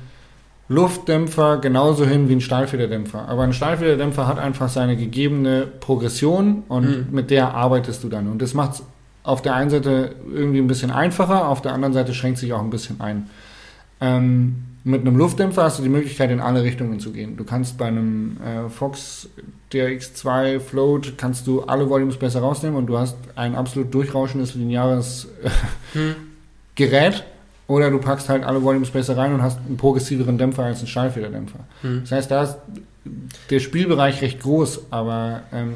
Luftdämpfer genauso hin wie ein Stahlfederdämpfer. Aber ein Stahlfederdämpfer hat einfach seine gegebene Progression und Mhm. mit der arbeitest du dann. Und das macht es auf der einen Seite irgendwie ein bisschen einfacher, auf der anderen Seite schränkt sich auch ein bisschen ein. Ähm, mit einem Luftdämpfer hast du die Möglichkeit, in alle Richtungen zu gehen. Du kannst bei einem äh, Fox DRX2 Float kannst du alle Volumes besser rausnehmen und du hast ein absolut durchrauschendes lineares äh, Hm. Gerät. Oder du packst halt alle Volumes besser rein und hast einen progressiveren Dämpfer als einen Stahlfederdämpfer. Hm. Das heißt, da ist der Spielbereich recht groß, aber ähm,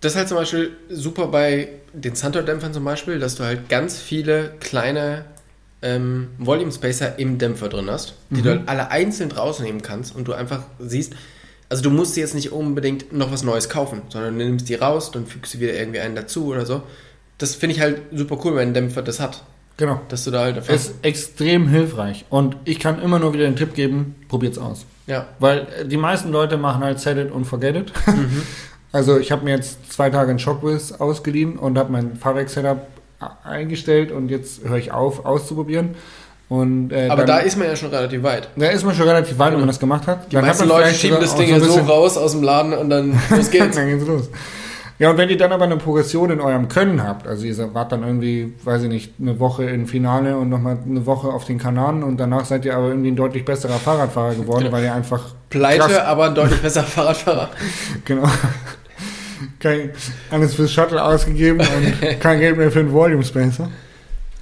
Das ist halt zum Beispiel super bei den Santor-Dämpfern zum Beispiel, dass du halt ganz viele kleine ähm, Volume Spacer im Dämpfer drin hast, die Mhm. du halt alle einzeln rausnehmen kannst und du einfach siehst, also du musst dir jetzt nicht unbedingt noch was Neues kaufen, sondern du nimmst die raus, dann fügst du wieder irgendwie einen dazu oder so. Das finde ich halt super cool, wenn ein Dämpfer das hat, genau. dass du da halt einfach, Ist extrem hilfreich. Und ich kann immer nur wieder den Tipp geben, probiert's aus. ja, Weil äh, die meisten Leute machen halt set it und forget it. Mhm. Also ich habe mir jetzt zwei Tage ein Shockwiz ausgeliehen und habe mein Fahrwerk-Setup eingestellt und jetzt höre ich auf, auszuprobieren. Und, äh, aber dann, da ist man ja schon relativ weit. da ist man schon relativ weit, wenn man das gemacht hat. Die meisten Leute schieben das Ding ja so raus aus dem Laden und dann los geht's. dann geht's los. Ja, und wenn ihr dann aber eine Progression in eurem Können habt, also ihr wart dann irgendwie, weiß ich nicht, eine Woche im Finale und nochmal eine Woche auf den Kanaren und danach seid ihr aber irgendwie ein deutlich besserer Fahrradfahrer geworden, Genau. weil ihr einfach Pleite, aber ein deutlich besserer Fahrradfahrer. Genau. Kein, alles fürs Shuttle ausgegeben und kein Geld mehr für den Volume Spacer.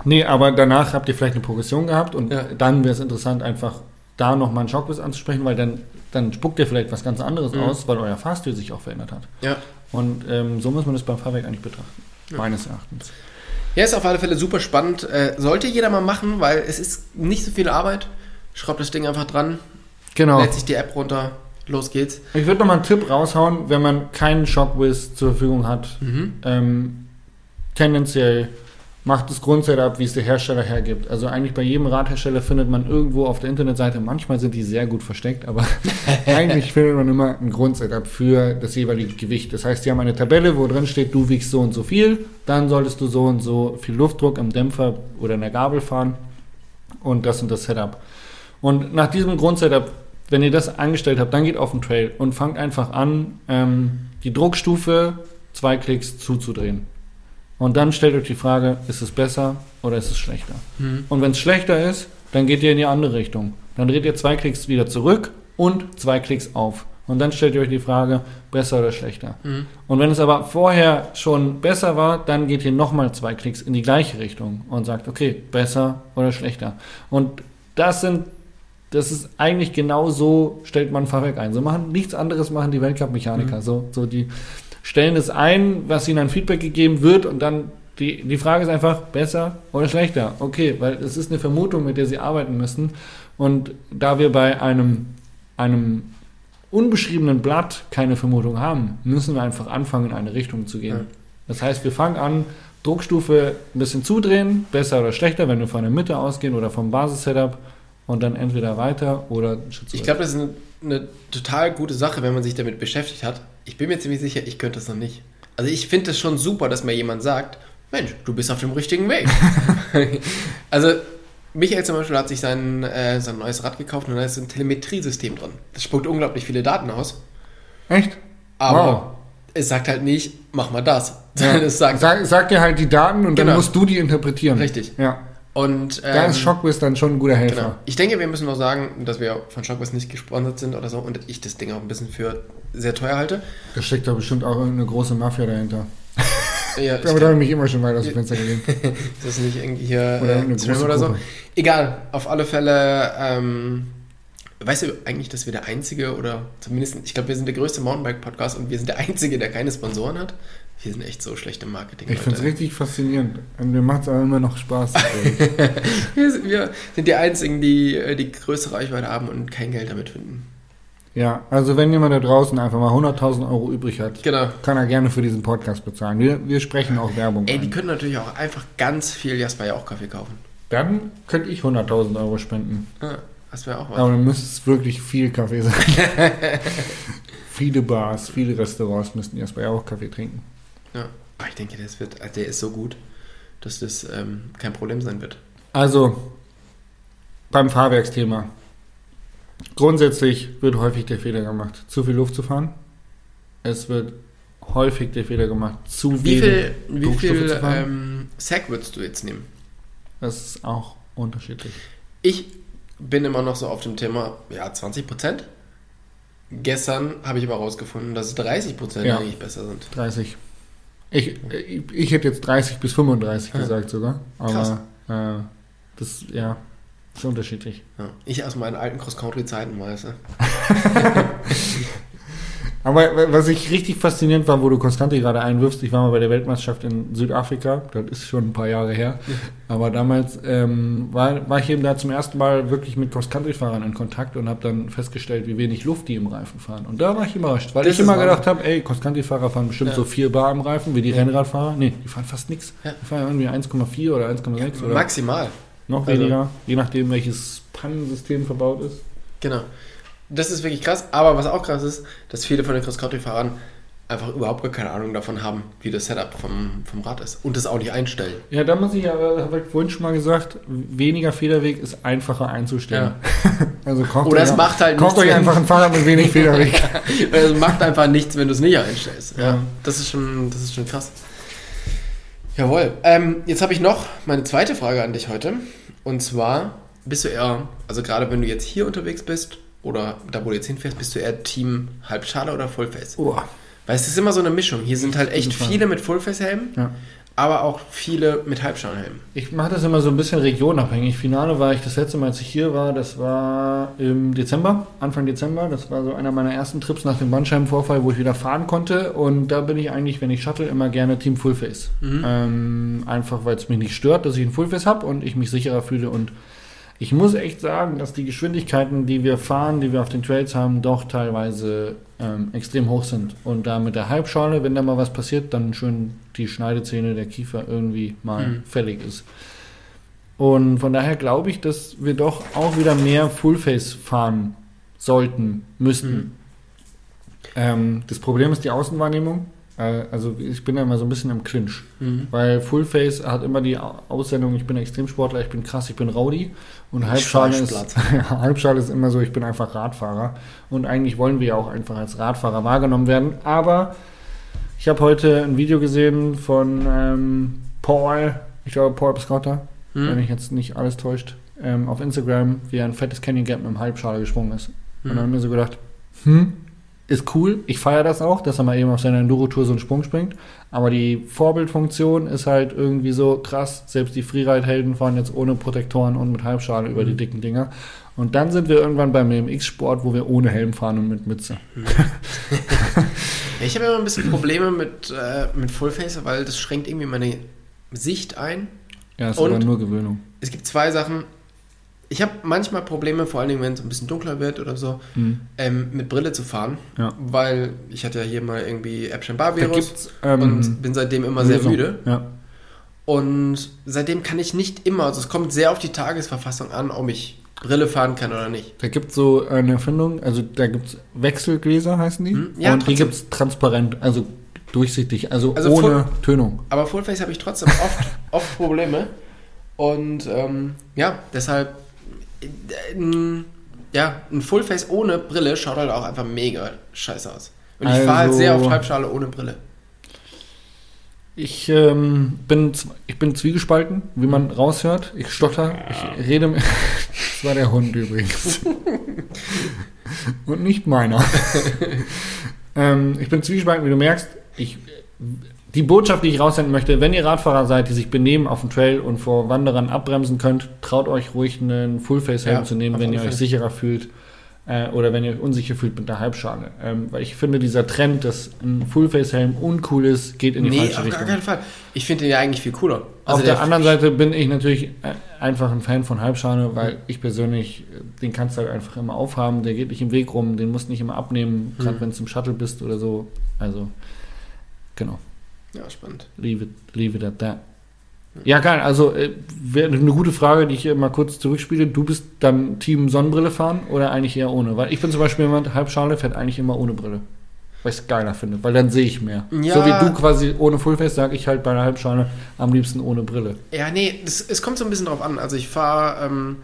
Nee, aber danach habt ihr vielleicht eine Progression gehabt und Ja. dann wäre es interessant, einfach da nochmal einen Shockbiss anzusprechen, weil dann, dann spuckt ihr vielleicht was ganz anderes Mhm. aus, weil euer Fahrstil sich auch verändert hat. Ja. Und ähm, so muss man das beim Fahrwerk eigentlich betrachten. Meines Erachtens. Ja, ist auf alle Fälle super spannend. Äh, sollte jeder mal machen, weil es ist nicht so viel Arbeit. Schraubt das Ding einfach dran, Genau. lädt sich die App runter, los geht's. Ich würde nochmal einen Tipp raushauen, wenn man keinen Shockwiz zur Verfügung hat. Mhm. Ähm, tendenziell macht das Grundsetup, wie es der Hersteller hergibt. Also eigentlich bei jedem Radhersteller findet man irgendwo auf der Internetseite, manchmal sind die sehr gut versteckt, aber eigentlich findet man immer ein Grundsetup für das jeweilige Gewicht. Das heißt, die haben eine Tabelle, wo drin steht, du wiegst so und so viel, dann solltest du so und so viel Luftdruck im Dämpfer oder in der Gabel fahren und das und das Setup. Und nach diesem Grundsetup, wenn ihr das eingestellt habt, dann geht auf den Trail und fangt einfach an, ähm, die Druckstufe zwei Klicks zuzudrehen. Und dann stellt euch die Frage, ist es besser oder ist es schlechter? Mhm. Und wenn es schlechter ist, dann geht ihr in die andere Richtung. Dann dreht ihr zwei Klicks wieder zurück und zwei Klicks auf. Und dann stellt ihr euch die Frage, besser oder schlechter. Mhm. Und wenn es aber vorher schon besser war, dann geht ihr nochmal zwei Klicks in die gleiche Richtung und sagt, okay, besser oder schlechter. Und das sind, das ist eigentlich genau so, stellt man ein Fahrwerk ein. So machen nichts anderes machen die Weltcup-Mechaniker. Mhm. So, so die stellen es ein, was ihnen an Feedback gegeben wird und dann Die, die Frage ist einfach, besser oder schlechter? Okay, weil es ist eine Vermutung, mit der sie arbeiten müssen. Und da wir bei einem, einem unbeschriebenen Blatt keine Vermutung haben, müssen wir einfach anfangen, in eine Richtung zu gehen. Ja. Das heißt, wir fangen an, Druckstufe ein bisschen zudrehen, besser oder schlechter, wenn wir von der Mitte ausgehen oder vom Basis-Setup und dann entweder weiter oder Schritt Ich glaube, das ist eine, eine total gute Sache, wenn man sich damit beschäftigt hat. Ich bin mir ziemlich sicher, ich könnte das noch nicht. Also ich finde es schon super, dass mir jemand sagt, Mensch, du bist auf dem richtigen Weg. also Michael zum Beispiel hat sich sein, äh, sein neues Rad gekauft und da ist ein Telemetriesystem drin. Das spuckt unglaublich viele Daten aus. Echt? Aber Wow. es sagt halt nicht, mach mal das. Ja. es sagt, Sag, sag dir halt die Daten und dann Genau. musst du die interpretieren. Richtig. Ja. Und Da ähm, ist Shockwiz dann schon ein guter Helfer. Genau. Ich denke, wir müssen noch sagen, dass wir von Shockwave nicht gesponsert sind oder so und ich das Ding auch ein bisschen für sehr teuer halte. Da steckt da bestimmt auch irgendeine große Mafia dahinter. Ja, ich Damit habe ich mich immer schon weit aus dem Fenster gelehnt. Ist das nicht irgendwie hier Oder äh, eine oder so? Egal, auf alle Fälle. Ähm, weißt du eigentlich, dass wir der einzige oder zumindest, ich glaube, wir sind der größte Mountainbike-Podcast und wir sind der einzige, der keine Sponsoren hat. Wir sind echt so schlecht im Marketing. Ich finde es richtig faszinierend. Und mir macht es aber immer noch Spaß. wir, sind, wir sind die einzigen, die äh, die größte Reichweite haben und kein Geld damit finden. ja, also wenn jemand da draußen einfach mal 100.000 Euro übrig hat, Genau. kann er gerne für diesen Podcast bezahlen. Wir, wir sprechen auch Werbung. Ey, die ein. können natürlich auch einfach ganz viel Jasper ja auch Kaffee kaufen. Dann könnte ich 100.000 Euro spenden. Ja, das wäre auch was. Aber dann müsste es wirklich viel Kaffee sein. viele Bars, viele Restaurants müssten erst bei auch Kaffee trinken. Ja. Aber ich denke, das wird, also der ist so gut, dass das ähm, kein Problem sein wird. Also, beim Fahrwerksthema. Grundsätzlich wird häufig der Fehler gemacht, zu viel Luft zu fahren. Es wird häufig der Fehler gemacht, zu Wie wenig viel, wie viel zu fahren. ähm, Sack würdest du jetzt nehmen? Das ist auch unterschiedlich. Ich bin immer noch so auf dem Thema, ja, 20 Prozent. Gestern habe ich aber herausgefunden, dass 30 Prozent Ja. eigentlich besser sind. 30. Ich, ich, ich hätte jetzt 30 bis 35 Ja. gesagt sogar. Aber äh, das, ja, ist unterschiedlich. Ja. Ich aus meinen alten Cross-Country-Zeiten, weißt du. Aber was ich richtig faszinierend war, wo du Konstantin gerade einwirfst, ich war mal bei der Weltmeisterschaft in Südafrika, das ist schon ein paar Jahre her, aber damals ähm, war, war ich eben da zum ersten Mal wirklich mit Cross-Country-Fahrern in Kontakt und habe dann festgestellt, wie wenig Luft die im Reifen fahren. Und da war ich überrascht, weil Das ich immer gedacht habe, ey, Cross-Country-Fahrer fahren bestimmt Ja. so 4 Bar im Reifen, wie die Ja. Rennradfahrer. Nee, die fahren fast nichts. Die fahren irgendwie 1,4 oder 1,6 oder Maximal. noch Also- weniger, je nachdem, welches Pannensystem verbaut ist. Genau. Das ist wirklich krass. Aber was auch krass ist, dass viele von den Cross-Country-Fahrern einfach überhaupt gar keine Ahnung davon haben, wie das Setup vom, vom Rad ist. Und das auch nicht einstellen. Ja, da muss ich aber, habe ich vorhin schon mal gesagt, weniger Federweg ist einfacher einzustellen. also kauft Oder euch, es macht halt kauft nichts, euch einfach ein Fahrrad mit wenig Federweg. Es macht einfach nichts, wenn du es nicht einstellst. Ja. Das ist schon, das ist schon krass. Jawohl. Ähm, jetzt habe ich noch meine zweite Frage an dich heute. Und zwar, bist du eher, also gerade wenn du jetzt hier unterwegs bist oder da, wo du jetzt hinfährst, bist du eher Team Halbschale oder Fullface? Oh. Weil es ist immer so eine Mischung. Hier sind halt echt viele mit Fullface-Helmen, Ja. aber auch viele mit Halbschalenhelmen. Ich mache das immer so ein bisschen regionabhängig. Finale war ich das letzte Mal, als ich hier war, das war im Dezember, Anfang Dezember. Das war so einer meiner ersten Trips nach dem Bandscheibenvorfall, wo ich wieder fahren konnte. Und da bin ich eigentlich, wenn ich shuttle, immer gerne Team Fullface. Mhm. Ähm, einfach, weil es mich nicht stört, dass ich ein Fullface habe und ich mich sicherer fühle. Und ich muss echt sagen, dass die Geschwindigkeiten, die wir fahren, die wir auf den Trails haben, doch teilweise ähm, extrem hoch sind. Und da mit der Halbschale, wenn da mal was passiert, dann schön die Schneidezähne der Kiefer irgendwie mal Mhm. fällig ist. Und von daher glaube ich, dass wir doch auch wieder mehr Fullface fahren sollten, müssten. Mhm. Ähm, das Problem ist die Außenwahrnehmung. Äh, also ich bin da immer so ein bisschen im Clinch. Mhm. Weil Fullface hat immer die Au- Aussendung, ich bin Extremsportler, ich bin krass, ich bin Rowdy. Und Halbschale ist. Halbschale ist immer so, ich bin einfach Radfahrer. Und eigentlich wollen wir ja auch einfach als Radfahrer wahrgenommen werden. Aber ich habe heute ein Video gesehen von ähm, Paul, ich glaube Paul Piscotta, wenn Mhm. mich jetzt nicht alles täuscht, ähm, auf Instagram, wie er ein fettes Canyon Gap mit einem Halbschale gesprungen ist. Und dann habe ich mir so gedacht, hm, ist cool, ich feiere das auch, dass er mal eben auf seiner Enduro-Tour so einen Sprung springt. Aber die Vorbildfunktion ist halt irgendwie so krass. Selbst die Freeride-Helden fahren jetzt ohne Protektoren und mit Halbschale über die dicken Dinger. Und dann sind wir irgendwann beim BMX-Sport, wo wir ohne Helm fahren und mit Mütze. Ja, Ich habe immer ein bisschen Probleme mit, äh, mit Fullface, weil das schränkt irgendwie meine Sicht ein. Ja, ist Und- aber nur Gewöhnung. Es gibt zwei Sachen. Ich habe manchmal Probleme, vor allen Dingen, wenn es ein bisschen dunkler wird oder so, Hm. ähm, mit Brille zu fahren. Ja. Weil ich hatte ja hier mal irgendwie Epstein-Barr-Virus ähm, und bin seitdem immer sehr Lösung. müde. Ja. Und seitdem kann ich nicht immer, also es kommt sehr auf die Tagesverfassung an, ob ich Brille fahren kann oder nicht. Da gibt es so eine Erfindung, also da gibt es Wechselgläser, heißen die. Hm, ja, und die gibt es transparent, also durchsichtig, also, Also ohne Tönung. Aber Fullface habe ich trotzdem oft, oft Probleme. Und ähm, ja, deshalb, äh, n- ja, ein Fullface ohne Brille schaut halt auch einfach mega scheiße aus. Und ich fahre halt Also- sehr oft Halbschale ohne Brille. Ich, ähm, bin, ich bin zwiegespalten, wie man raushört. Ich stotter, ich rede. Das war der Hund übrigens. Und nicht meiner. ähm, ich bin zwiegespalten, wie du merkst. Ich, die Botschaft, die ich raussenden möchte, wenn ihr Radfahrer seid, die sich benehmen auf dem Trail und vor Wanderern abbremsen könnt, traut euch ruhig einen Fullface-Helm Ja, zu nehmen, auf wenn ihr euch sicherer fühlt äh, oder wenn ihr euch unsicher fühlt mit der Halbschale. Ähm, weil ich finde, dieser Trend, dass ein Fullface-Helm uncool ist, geht in die Nee, falsche auf Richtung. gar keinen Fall. Ich finde den ja eigentlich viel cooler. Also Auf der, anderen Seite bin ich natürlich äh, einfach ein Fan von Halbschale, weil ich persönlich, äh, den kannst du halt einfach immer aufhaben, der geht nicht im Weg rum, den musst du nicht immer abnehmen, gerade Mhm. wenn du im Shuttle bist oder so. Also, genau, Ja, spannend. leave it, leave it at that. Ja, geil, also äh, wäre eine gute Frage, die ich hier mal kurz zurückspiele. Du bist dann Team Sonnenbrille fahren oder eigentlich eher ohne? Weil ich bin zum Beispiel jemand, Halbschale fährt eigentlich immer ohne Brille. Weil ich es geiler finde, weil dann sehe ich mehr. Ja. So wie du quasi ohne Fullface, sage ich halt bei der Halbschale am liebsten ohne Brille. Ja, nee, das, es kommt so ein bisschen drauf an. Also ich fahre ähm,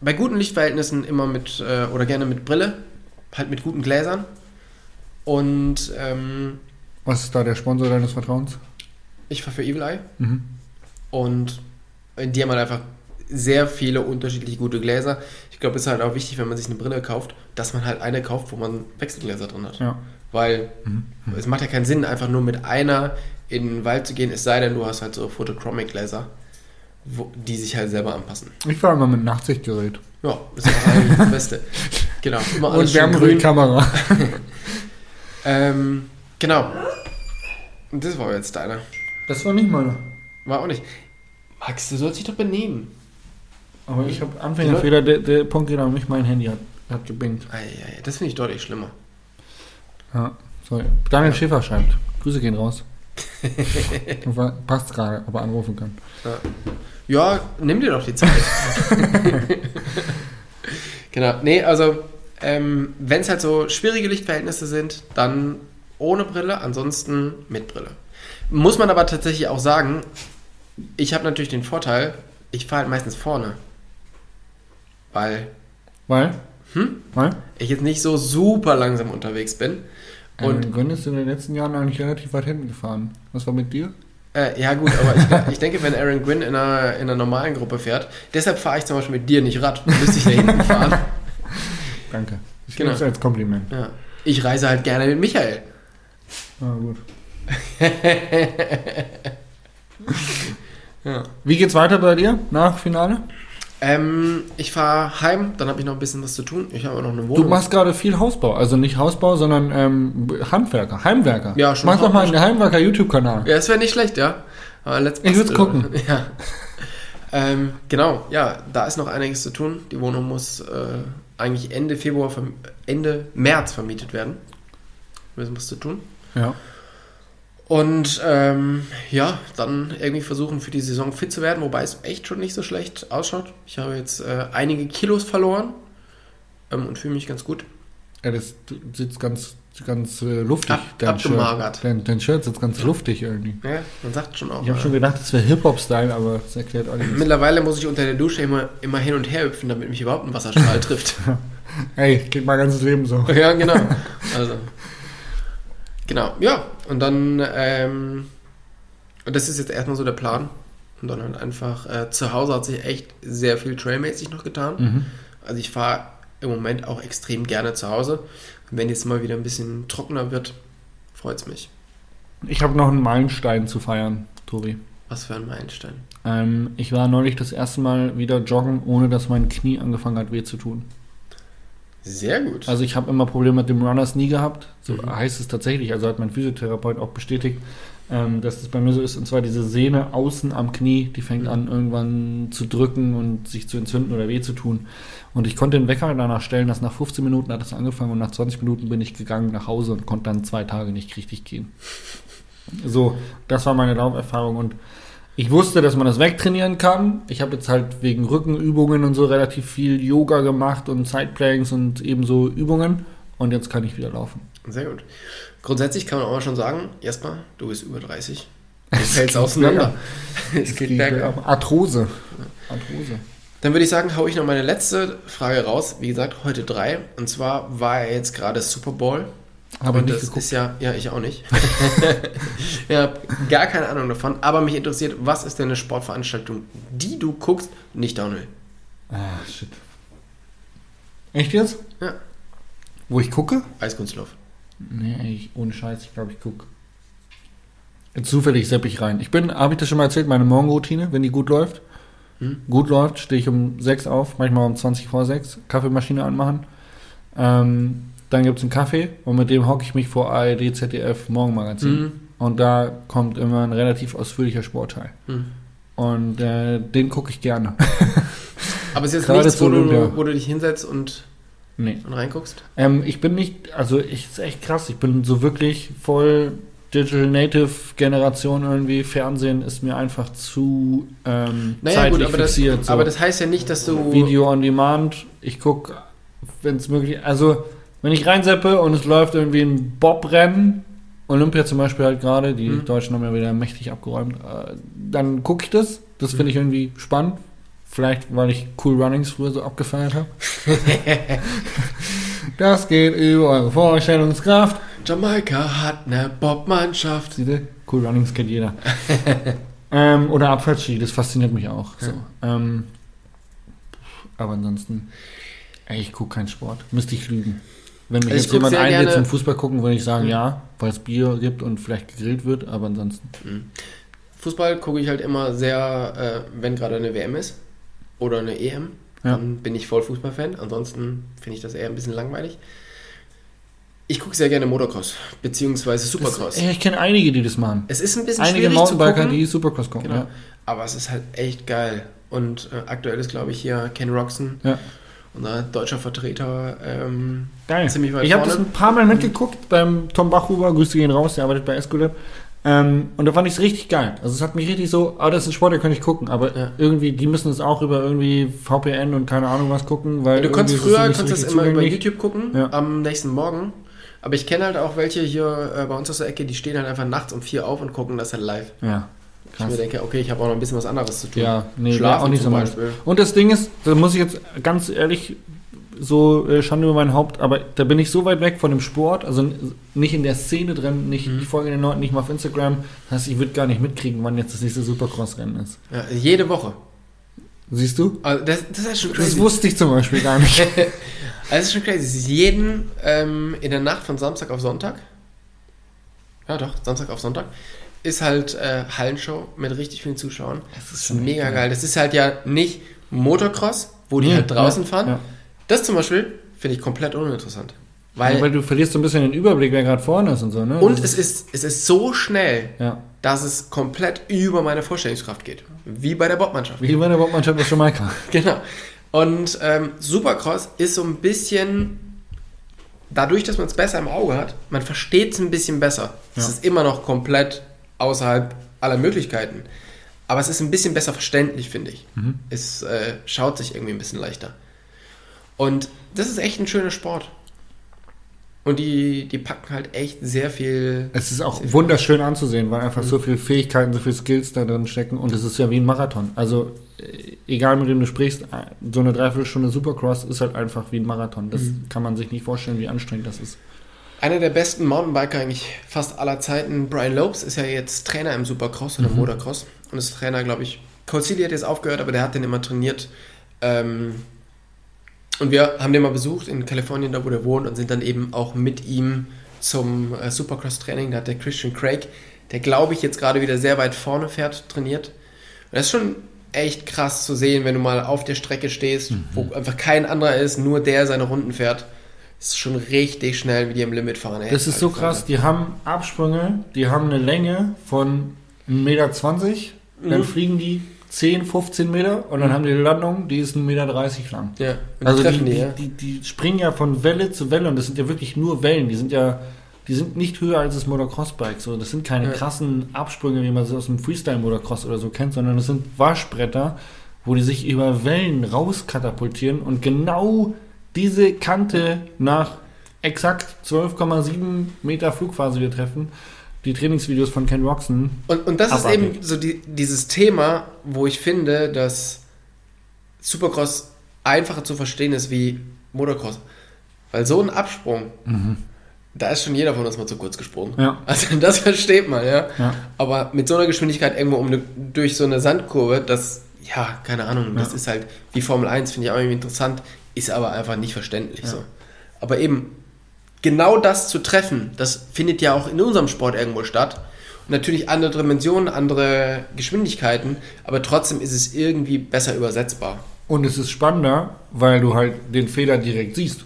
bei guten Lichtverhältnissen immer mit, äh, oder gerne mit Brille, halt mit guten Gläsern. Und ähm, Was ist da der Sponsor deines Vertrauens? ich fahre für Evil Eye. Mhm. Und die haben halt einfach sehr viele unterschiedliche gute Gläser. Ich glaube, es ist halt auch wichtig, wenn man sich eine Brille kauft, dass man halt eine kauft, wo man Wechselgläser drin hat. Ja. Weil Mhm. es macht ja keinen Sinn, einfach nur mit einer in den Wald zu gehen, es sei denn, du hast halt so Photochromic-Gläser, wo- die sich halt selber anpassen. Ich fahre immer mit Nachtsichtgerät. Ja, das ist eigentlich das Beste. Genau, immer alles Und wir haben grün. Kamera. Ähm, genau. Und das war jetzt deiner. Das war nicht meine. War auch nicht. Max, du sollst dich doch benehmen. Aber ich habe Anfängerfehler, der, der Punkt geht aber nicht mein Handy hat, hat ei, das finde ich deutlich schlimmer. Ja, sorry. Daniel Schäfer schreibt. Grüße gehen raus. Passt gerade, ob er anrufen kann. Ja, nimm dir doch die Zeit. genau. Nee, also, ähm, wenn es halt so schwierige Lichtverhältnisse sind, dann ohne Brille, ansonsten mit Brille. Muss man aber tatsächlich auch sagen, ich habe natürlich den Vorteil, ich fahre halt meistens vorne. Weil Weil? Hm? Weil? ich jetzt nicht so super langsam unterwegs bin. Und Und Gönn ist in den letzten Jahren eigentlich relativ weit hinten gefahren. Was war mit dir? Äh, ja gut, aber ich, ich denke, wenn Aaron Gwynn in einer, in einer normalen Gruppe fährt, deshalb fahre ich zum Beispiel mit dir nicht Rad, müsste ich da hinten fahren. Danke. Ich Genau. nehme es als Kompliment. Ja. Ich reise halt gerne mit Michael. Ah, gut. Ja. Wie geht's weiter bei dir nach Finale? Ähm, ich fahre heim, dann habe ich noch ein bisschen was zu tun. Ich habe noch eine Du Wohnung. machst gerade viel Hausbau, also nicht Hausbau, sondern ähm, Handwerker, Heimwerker. Ja, schon Mach doch mal einen Heimwerker YouTube-Kanal. ja, das wäre nicht schlecht, ja. Aber let's Ich würd's basteln. gucken. Ja. Ähm, genau, ja, da ist noch einiges zu tun. Die Wohnung muss äh, eigentlich Ende Februar, Ende März vermietet werden. Wir müssen was zu tun. Ja. Und ähm, ja, dann irgendwie versuchen für die Saison fit zu werden, wobei es echt schon nicht so schlecht ausschaut. Ich habe jetzt äh, einige Kilos verloren ähm, und fühle mich ganz gut. Ja, das sitzt ganz, ganz äh, luftig, Ab- dein Shirt. abgemagert. Dein, dein Shirt sitzt ganz luftig irgendwie. Ja, man sagt schon auch. Ich habe äh, schon gedacht, das wäre Hip-Hop-Style, aber das erklärt auch nichts. mittlerweile muss ich unter der Dusche immer, immer hin und her hüpfen, damit mich überhaupt ein Wasserstrahl trifft. Ey, geht mein ganzes Leben so. ja, genau. Also. Genau, ja. Und dann, ähm, und das ist jetzt erstmal so der Plan. Und dann halt einfach, äh, zu Hause hat sich echt sehr viel trailmäßig noch getan. Mhm. Also ich fahre im Moment auch extrem gerne zu Hause. Und wenn jetzt mal wieder ein bisschen trockener wird, freut es mich. Ich habe noch einen Meilenstein zu feiern, Tobi. Was für ein Meilenstein. Ähm, ich war neulich das erste Mal wieder joggen, ohne dass mein Knie angefangen hat, weh zu tun. Sehr gut. Also ich habe immer Probleme mit dem Runners nie gehabt. So Mhm. heißt es tatsächlich. Also hat mein Physiotherapeut auch bestätigt. ähm, dass das bei mir so ist. Und zwar diese Sehne außen am Knie, die fängt Mhm. an irgendwann zu drücken und sich zu entzünden oder weh zu tun. Und ich konnte den Wecker danach stellen, dass nach 15 Minuten hat es angefangen und nach 20 Minuten bin ich gegangen nach Hause und konnte dann zwei Tage nicht richtig gehen. So, das war meine Lauferfahrung und ich wusste, dass man das wegtrainieren kann. Ich habe jetzt halt wegen Rückenübungen und so relativ viel Yoga gemacht und Sideplanks und ebenso Übungen. Und jetzt kann ich wieder laufen. Sehr gut. Grundsätzlich kann man auch mal schon sagen, Jasper, du bist über 30. Du Es fällst geht auseinander. Es geht bergab. Arthrose. Arthrose. Dann würde ich sagen, haue ich noch meine letzte Frage raus. Wie gesagt, heute drei. Und zwar war ja jetzt gerade Super Bowl. Aber und nicht das geguckt. ist ja, ja, ich auch nicht. ja, hab gar keine Ahnung davon. Aber mich interessiert, was ist denn eine Sportveranstaltung, die du guckst, nicht Downhill? Ah, shit. Echt jetzt? Ja. Wo ich gucke? Eiskunstlauf. Nee, ich, ohne Scheiß, ich glaube, ich gucke. Zufällig sepp ich rein. Ich bin, habe ich das schon mal erzählt, meine Morgenroutine, wenn die gut läuft. Hm. Gut läuft, stehe ich um 6 auf, manchmal um 20 vor 6, Kaffeemaschine anmachen. Ähm, dann gibt es einen Kaffee und mit dem hocke ich mich vor ARD, ZDF, Morgenmagazin. Mhm. Und da kommt immer ein relativ ausführlicher Sportteil. Mhm. Und äh, den gucke ich gerne. Aber es ist jetzt Gerade nichts, wo du, wo du dich hinsetzt und, nee. und reinguckst? Ähm, ich bin nicht, also ich ist echt krass, ich bin so wirklich voll Digital Native Generation irgendwie. Fernsehen ist mir einfach zu ähm, Naja, gut, zeitlich aber das, fixiert. so. aber das heißt ja nicht, dass du. Video on Demand, ich gucke, wenn es möglich also wenn ich reinseppe und es läuft irgendwie ein Bobrennen, Olympia zum Beispiel halt gerade, die Mhm. Deutschen haben ja wieder mächtig abgeräumt, äh, dann gucke ich das. Das finde ich irgendwie spannend. Vielleicht, weil ich Cool Runnings früher so abgefeiert habe. das geht über eure Vorstellungskraft. Jamaika hat eine Bobmannschaft. Siehst du? Cool Runnings kennt jeder. ähm, oder Abfahrtski, das fasziniert mich auch. So. Ähm, aber ansonsten, ey, ich gucke keinen Sport. Müsste ich lügen. Wenn mich Also jetzt jemand einlädt zum Fußball gucken, würde ich sagen, Mhm. ja, weil es Bier gibt und vielleicht gegrillt wird, aber ansonsten. Fußball gucke ich halt immer sehr, äh, wenn gerade eine WM ist oder eine EM. Ja. Dann bin ich voll Fußballfan. Ansonsten finde ich das eher ein bisschen langweilig. Ich gucke sehr gerne Motocross, beziehungsweise Supercross. Das, ich kenne einige, die das machen. es ist ein bisschen Einige schwierig zu Mountainbiker, gucken. die Supercross gucken. Genau. Aber es ist halt echt geil. Und äh, aktuell ist, glaube ich, hier Ken Roxon, Ja. Unser deutscher Vertreter. Ähm, Geil. Ziemlich weit ich habe das ein paar Mal mitgeguckt beim Tom Bachhuber, Grüße gehen raus, der arbeitet bei Escolab. Ähm, und da fand ich es richtig geil. Also es hat mich richtig so, ah, das ist ein Sport, den kann ich gucken. Aber Ja. irgendwie, die müssen es auch über irgendwie VPN und keine Ahnung was gucken, weil du konntest früher konntest richtig immer über. YouTube gucken, Ja. am nächsten Morgen. Aber ich kenne halt auch welche hier äh, bei uns aus der Ecke, die stehen halt einfach nachts um vier auf und gucken das halt live. Ja, Ich mir krass. denke, okay, ich habe auch noch ein bisschen was anderes zu tun. Ja, nee, Schlafen auch nicht so. Beispiel. Und das Ding ist, da muss ich jetzt ganz ehrlich so äh, Schande über mein Haupt, aber da bin ich so weit weg von dem Sport, also nicht in der Szene drin, nicht, Mhm. ich folge den Leuten nicht mal auf Instagram. Das heißt, ich würde gar nicht mitkriegen, wann jetzt das nächste Supercross-Rennen ist. Ja, jede Woche. Siehst du? Also das, das ist schon Das crazy. wusste ich zum Beispiel gar nicht. Also das ist schon crazy. Es ist jeden ähm, in der Nacht von Samstag auf Sonntag. Ja, doch, Samstag auf Sonntag. Ist halt äh, Hallenshow mit richtig vielen Zuschauern. Das ist mega geil. Das ist halt ja nicht Motocross, wo die Nee, halt draußen ja, fahren. ja. Das zum Beispiel finde ich komplett uninteressant. Weil, Weil, du verlierst so ein bisschen den Überblick, wer gerade vorne ist und so, ne? und Das es ist, es ist so schnell, Ja. dass es komplett über meine Vorstellungskraft geht. Wie bei der Bobmannschaft. Wie bei der Bobmannschaft aus Jamaika. Genau. Und ähm, Supercross ist so ein bisschen, dadurch, dass man es besser im Auge hat, man versteht es ein bisschen besser. Es Ja. ist immer noch komplett außerhalb aller Möglichkeiten. Aber es ist ein bisschen besser verständlich, finde ich. Mhm. Es äh, schaut sich irgendwie ein bisschen leichter. Und das ist echt ein schöner Sport. Und die, die packen halt echt sehr viel. Es ist auch wunderschön anzusehen, weil einfach so viele Fähigkeiten, so viele Skills da drin stecken und es ist ja wie ein Marathon. Also äh, egal mit wem du sprichst, äh, so eine Dreiviertelstunde Supercross ist halt einfach wie ein Marathon. Das kann man sich nicht vorstellen, wie anstrengend das ist. Einer der besten Mountainbiker eigentlich fast aller Zeiten, Brian Lopes, ist ja jetzt Trainer im Supercross oder Motocross. Und ist Trainer, glaube ich. Seeley hat jetzt aufgehört, aber der hat den immer trainiert. Ähm, und wir haben den mal besucht in Kalifornien, da wo der wohnt, und sind dann eben auch mit ihm zum äh, Supercross-Training. Da hat der Christian Craig, der glaube ich jetzt gerade wieder sehr weit vorne fährt, trainiert. Und das ist schon echt krass zu sehen, wenn du mal auf der Strecke stehst, wo einfach kein anderer ist, nur der seine Runden fährt. Ist schon richtig schnell, wie die im Limit fahren. ey. Das ist so Alter. krass, die haben Absprünge, die haben eine Länge von 1,20 Meter, dann Mhm. fliegen die 10, 15 Meter und dann haben die eine Landung, die ist 1,30 Meter lang. Ja, und Also die, die, die, ja. die, die springen ja von Welle zu Welle und das sind ja wirklich nur Wellen. Die sind ja, die sind nicht höher als das Motocross-Bike. So, das sind keine Ja. krassen Absprünge, wie man sie aus dem Freestyle-Motocross oder so kennt, sondern das sind Waschbretter, wo die sich über Wellen rauskatapultieren und genau diese Kante nach exakt 12,7 Meter Flugphase wir treffen. Die Trainingsvideos von Ken Roxon. Und, und das Abartig. ist eben so die, dieses Thema, wo ich finde, dass Supercross einfacher zu verstehen ist wie Motocross. Weil so ein Absprung, da ist schon jeder von uns mal zu kurz gesprungen. Ja. Also das versteht man, ja. Ja. Aber mit so einer Geschwindigkeit irgendwo um eine, durch so eine Sandkurve, das, ja, keine Ahnung, das Ja. ist halt wie Formel 1, finde ich auch irgendwie interessant, ist aber einfach nicht verständlich Ja. so. Aber eben, genau das zu treffen, das findet ja auch in unserem Sport irgendwo statt. Und natürlich andere Dimensionen, andere Geschwindigkeiten, aber trotzdem ist es irgendwie besser übersetzbar. Und es ist spannender, weil du halt den Fehler direkt siehst.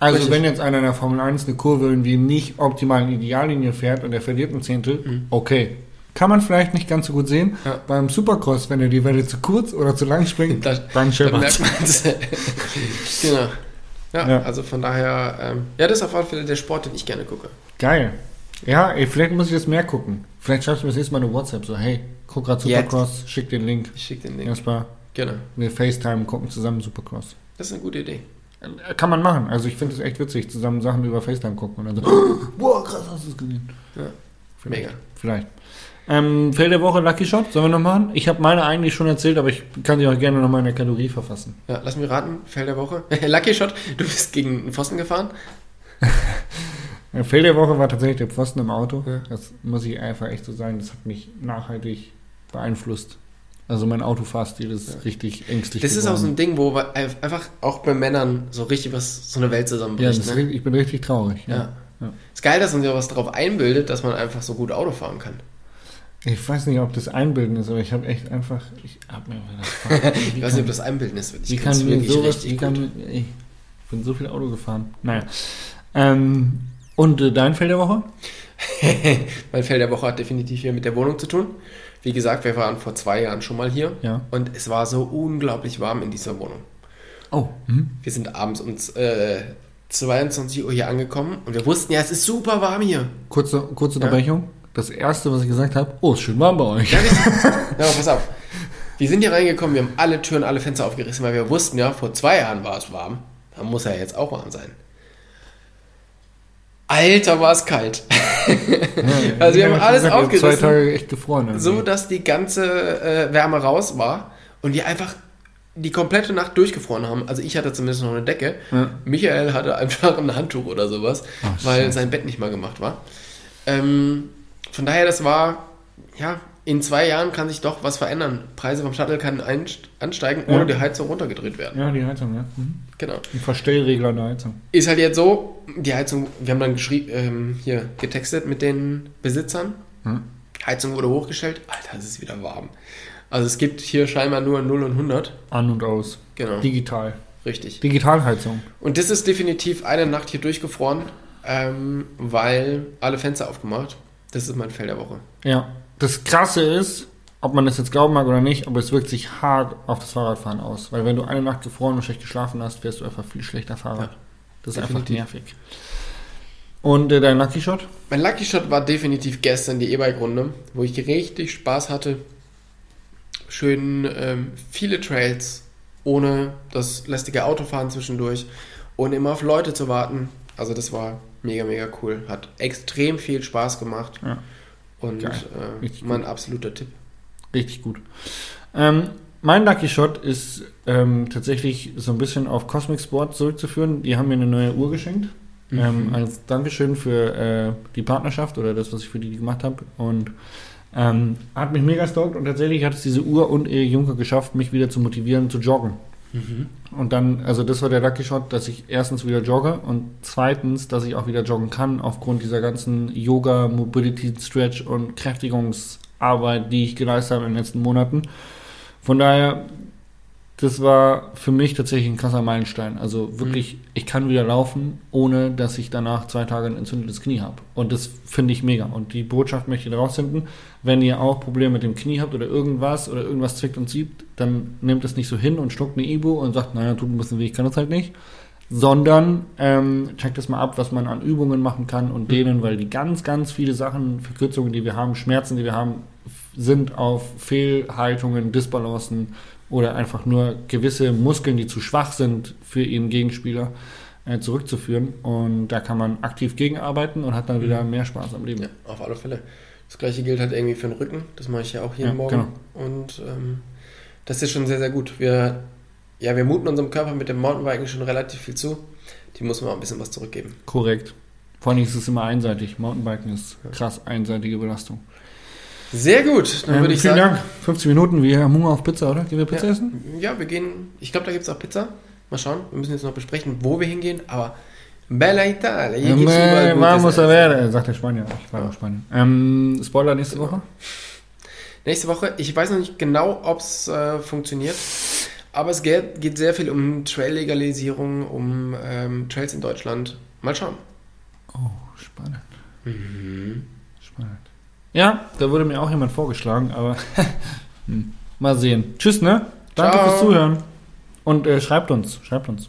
Also Richtig. wenn jetzt einer in der Formel 1 eine Kurve irgendwie nicht optimal in Ideallinie fährt und er verliert ein Zehntel, okay. Kann man vielleicht nicht ganz so gut sehen. Ja. Beim Supercross, wenn er die Welle zu kurz oder zu lang springt, Da- dann man es. genau. Ja, Ja. also von daher, ähm, ja, das ist auf alle Fälle der Sport, den ich gerne gucke. Geil. Ja, ey, vielleicht muss ich das mehr gucken. Vielleicht schreibst du mir das nächste Mal eine WhatsApp so, hey, guck grad Jetzt. Supercross, schick den Link. Ich schicke den Link. Erstmal Genau. wir FaceTime gucken zusammen Supercross. Das ist eine gute Idee. Äh, Kann man machen. Also ich finde es echt witzig, zusammen Sachen über FaceTime gucken und dann so, boah, krass, hast du es gesehen. Ja. Vielleicht. Mega. Vielleicht. Ähm, Fail der Woche, Lucky Shot, sollen wir noch machen? Ich habe meine eigentlich schon erzählt, aber ich kann sie auch gerne nochmal in der Kategorie verfassen. Ja, lass mich raten, Fell der Woche. Lucky Shot, du bist gegen einen Pfosten gefahren. Fail der Woche war tatsächlich der Pfosten im Auto. Ja. Das muss ich einfach echt so sagen, das hat mich nachhaltig beeinflusst. Also mein Autofahrstil ist Ja. richtig ängstlich Das ist auch so geworden. ein Ding, wo wir einfach auch bei Männern so richtig was, so eine Welt Ja, zusammenbricht. ist, ne? ich bin richtig traurig. Ja. ja. Ja. Ist geil, dass man sich auch was darauf einbildet, dass man einfach so gut Auto fahren kann. Ich weiß nicht, ob das Einbilden ist, aber ich habe echt einfach, ich habe mir gedacht, Ich weiß nicht, ob das Einbilden ist. Wie kann's kann mir wirklich sowas, richtig wie kann, ich bin so viel Auto gefahren. Naja. Ähm, und äh, dein Feld der Woche? Mein Fell der Woche hat definitiv hier mit der Wohnung zu tun. Wie gesagt, wir waren vor zwei Jahren schon mal hier Ja. und es war so unglaublich warm in dieser Wohnung. Oh. Hm? Wir sind abends um äh, 22 Uhr hier angekommen und wir wussten ja, es ist super warm hier. Kurze, kurze Unterbrechung. Das erste, was ich gesagt habe, oh, ist schön warm bei euch. Ja, ja, pass auf. Wir sind hier reingekommen, wir haben alle Türen, alle Fenster aufgerissen, weil wir wussten ja, vor zwei Jahren war es warm. Dann muss er jetzt auch warm sein. Alter, war es kalt. Also wir haben Ja, alles ja aufgerissen. Zwei Tage echt gefroren. irgendwie. so, dass die ganze äh, Wärme raus war und wir einfach die komplette Nacht durchgefroren haben. Also ich hatte zumindest noch eine Decke. Ja. Michael hatte einfach ein Handtuch oder sowas, Ach, weil Scheiße. sein Bett nicht mal gemacht war. Ähm, von daher, das war, ja, in zwei Jahren kann sich doch was verändern. Preise vom Shuttle kann einst- ansteigen, ohne Ja. die Heizung runtergedreht werden. Ja, die Heizung, ja. Mhm. Genau. Ein Verstellregler der Heizung. Ist halt jetzt so, die Heizung, wir haben dann geschrie- ähm, hier getextet mit den Besitzern. Hm? Heizung wurde hochgestellt. Alter, es ist wieder warm. Also es gibt hier scheinbar nur 0 und 100. An und aus. Genau, Digital. richtig. Digitalheizung. Und das ist definitiv eine Nacht hier durchgefroren, ähm, weil alle Fenster aufgemacht. Das ist mein Fell der Woche. Ja. Das Krasse ist, ob man das jetzt glauben mag oder nicht, aber es wirkt sich hart auf das Fahrradfahren aus. Weil wenn du eine Nacht gefroren und schlecht geschlafen hast, fährst du einfach viel schlechter Fahrrad. Ja, das ist definitiv. einfach nervig. Und äh, dein Lucky Shot? Mein Lucky Shot war definitiv gestern die E-Bike-Runde, wo ich richtig Spaß hatte. Schön ähm, viele Trails, ohne das lästige Autofahren zwischendurch, ohne immer auf Leute zu warten. Also das war mega, mega cool. Hat extrem viel Spaß gemacht. Ja. Und äh, mein absoluter Tipp. Richtig gut. Ähm, mein Lucky Shot ist ähm, tatsächlich so ein bisschen auf Cosmic Sport zurückzuführen. Die haben mir eine neue Uhr geschenkt. Ähm, Mhm. als Dankeschön für äh, die Partnerschaft oder das, was ich für die gemacht habe. Und ähm, hat mich mega stoked und tatsächlich hat es diese Uhr und Erik Juncker geschafft, mich wieder zu motivieren, zu joggen. Mhm. Und dann, also das war der Lucky Shot, dass ich erstens wieder jogge und zweitens, dass ich auch wieder joggen kann aufgrund dieser ganzen Yoga, Mobility, Stretch und Kräftigungsarbeit, die ich geleistet habe in den letzten Monaten. Von daher, das war für mich tatsächlich ein krasser Meilenstein. Also wirklich, ich kann wieder laufen, ohne dass ich danach zwei Tage ein entzündetes Knie habe. Und das finde ich mega. Und die Botschaft möchte ich daraus senden. Wenn ihr auch Probleme mit dem Knie habt oder irgendwas oder irgendwas zwickt und siebt, dann nehmt es nicht so hin und schluckt eine Ibu und sagt, naja, tut ein bisschen weh, ich kann das halt nicht. Sondern ähm, checkt es mal ab, was man an Übungen machen kann und denen, weil die ganz, ganz viele Sachen, Verkürzungen, die wir haben, Schmerzen, die wir haben, sind auf Fehlhaltungen, Disbalancen oder einfach nur gewisse Muskeln, die zu schwach sind für ihren Gegenspieler, äh, zurückzuführen. Und da kann man aktiv gegenarbeiten und hat dann wieder mehr Spaß am Leben. Ja, auf alle Fälle. Das gleiche gilt halt irgendwie für den Rücken. Das mache ich ja auch jeden Ja, Morgen. genau. Und ähm, das ist schon sehr, sehr gut. Wir, ja, wir muten unserem Körper mit dem Mountainbiken schon relativ viel zu. Die muss man auch ein bisschen was zurückgeben. Korrekt. Vor allem ist es immer einseitig. Mountainbiken ist krass einseitige Belastung. Sehr gut. Dann Ähm, würde ich vielen sagen. Dank. 50 Minuten, wir haben Hunger auf Pizza, oder? Gehen wir Pizza Ja. essen? Ja, wir gehen. Ich glaube, da gibt es auch Pizza. Mal schauen. Wir müssen jetzt noch besprechen, wo wir hingehen. Aber Bella Italia. Hier gibt's überall Ähm, gutes Vamos a ver, äh, sagt der Spanier. Ich war Ja. auch Spanien. Ähm, Spoiler nächste Genau. Woche? Nächste Woche. Ich weiß noch nicht genau, ob es äh, funktioniert. Aber es geht, geht sehr viel um Trail-Legalisierung, um ähm, Trails in Deutschland. Mal schauen. Oh, spannend. Spannend. Ja, da wurde mir auch jemand vorgeschlagen, aber hm, mal sehen. Tschüss, ne? Danke Ciao. fürs Zuhören. Und äh, schreibt uns, schreibt uns.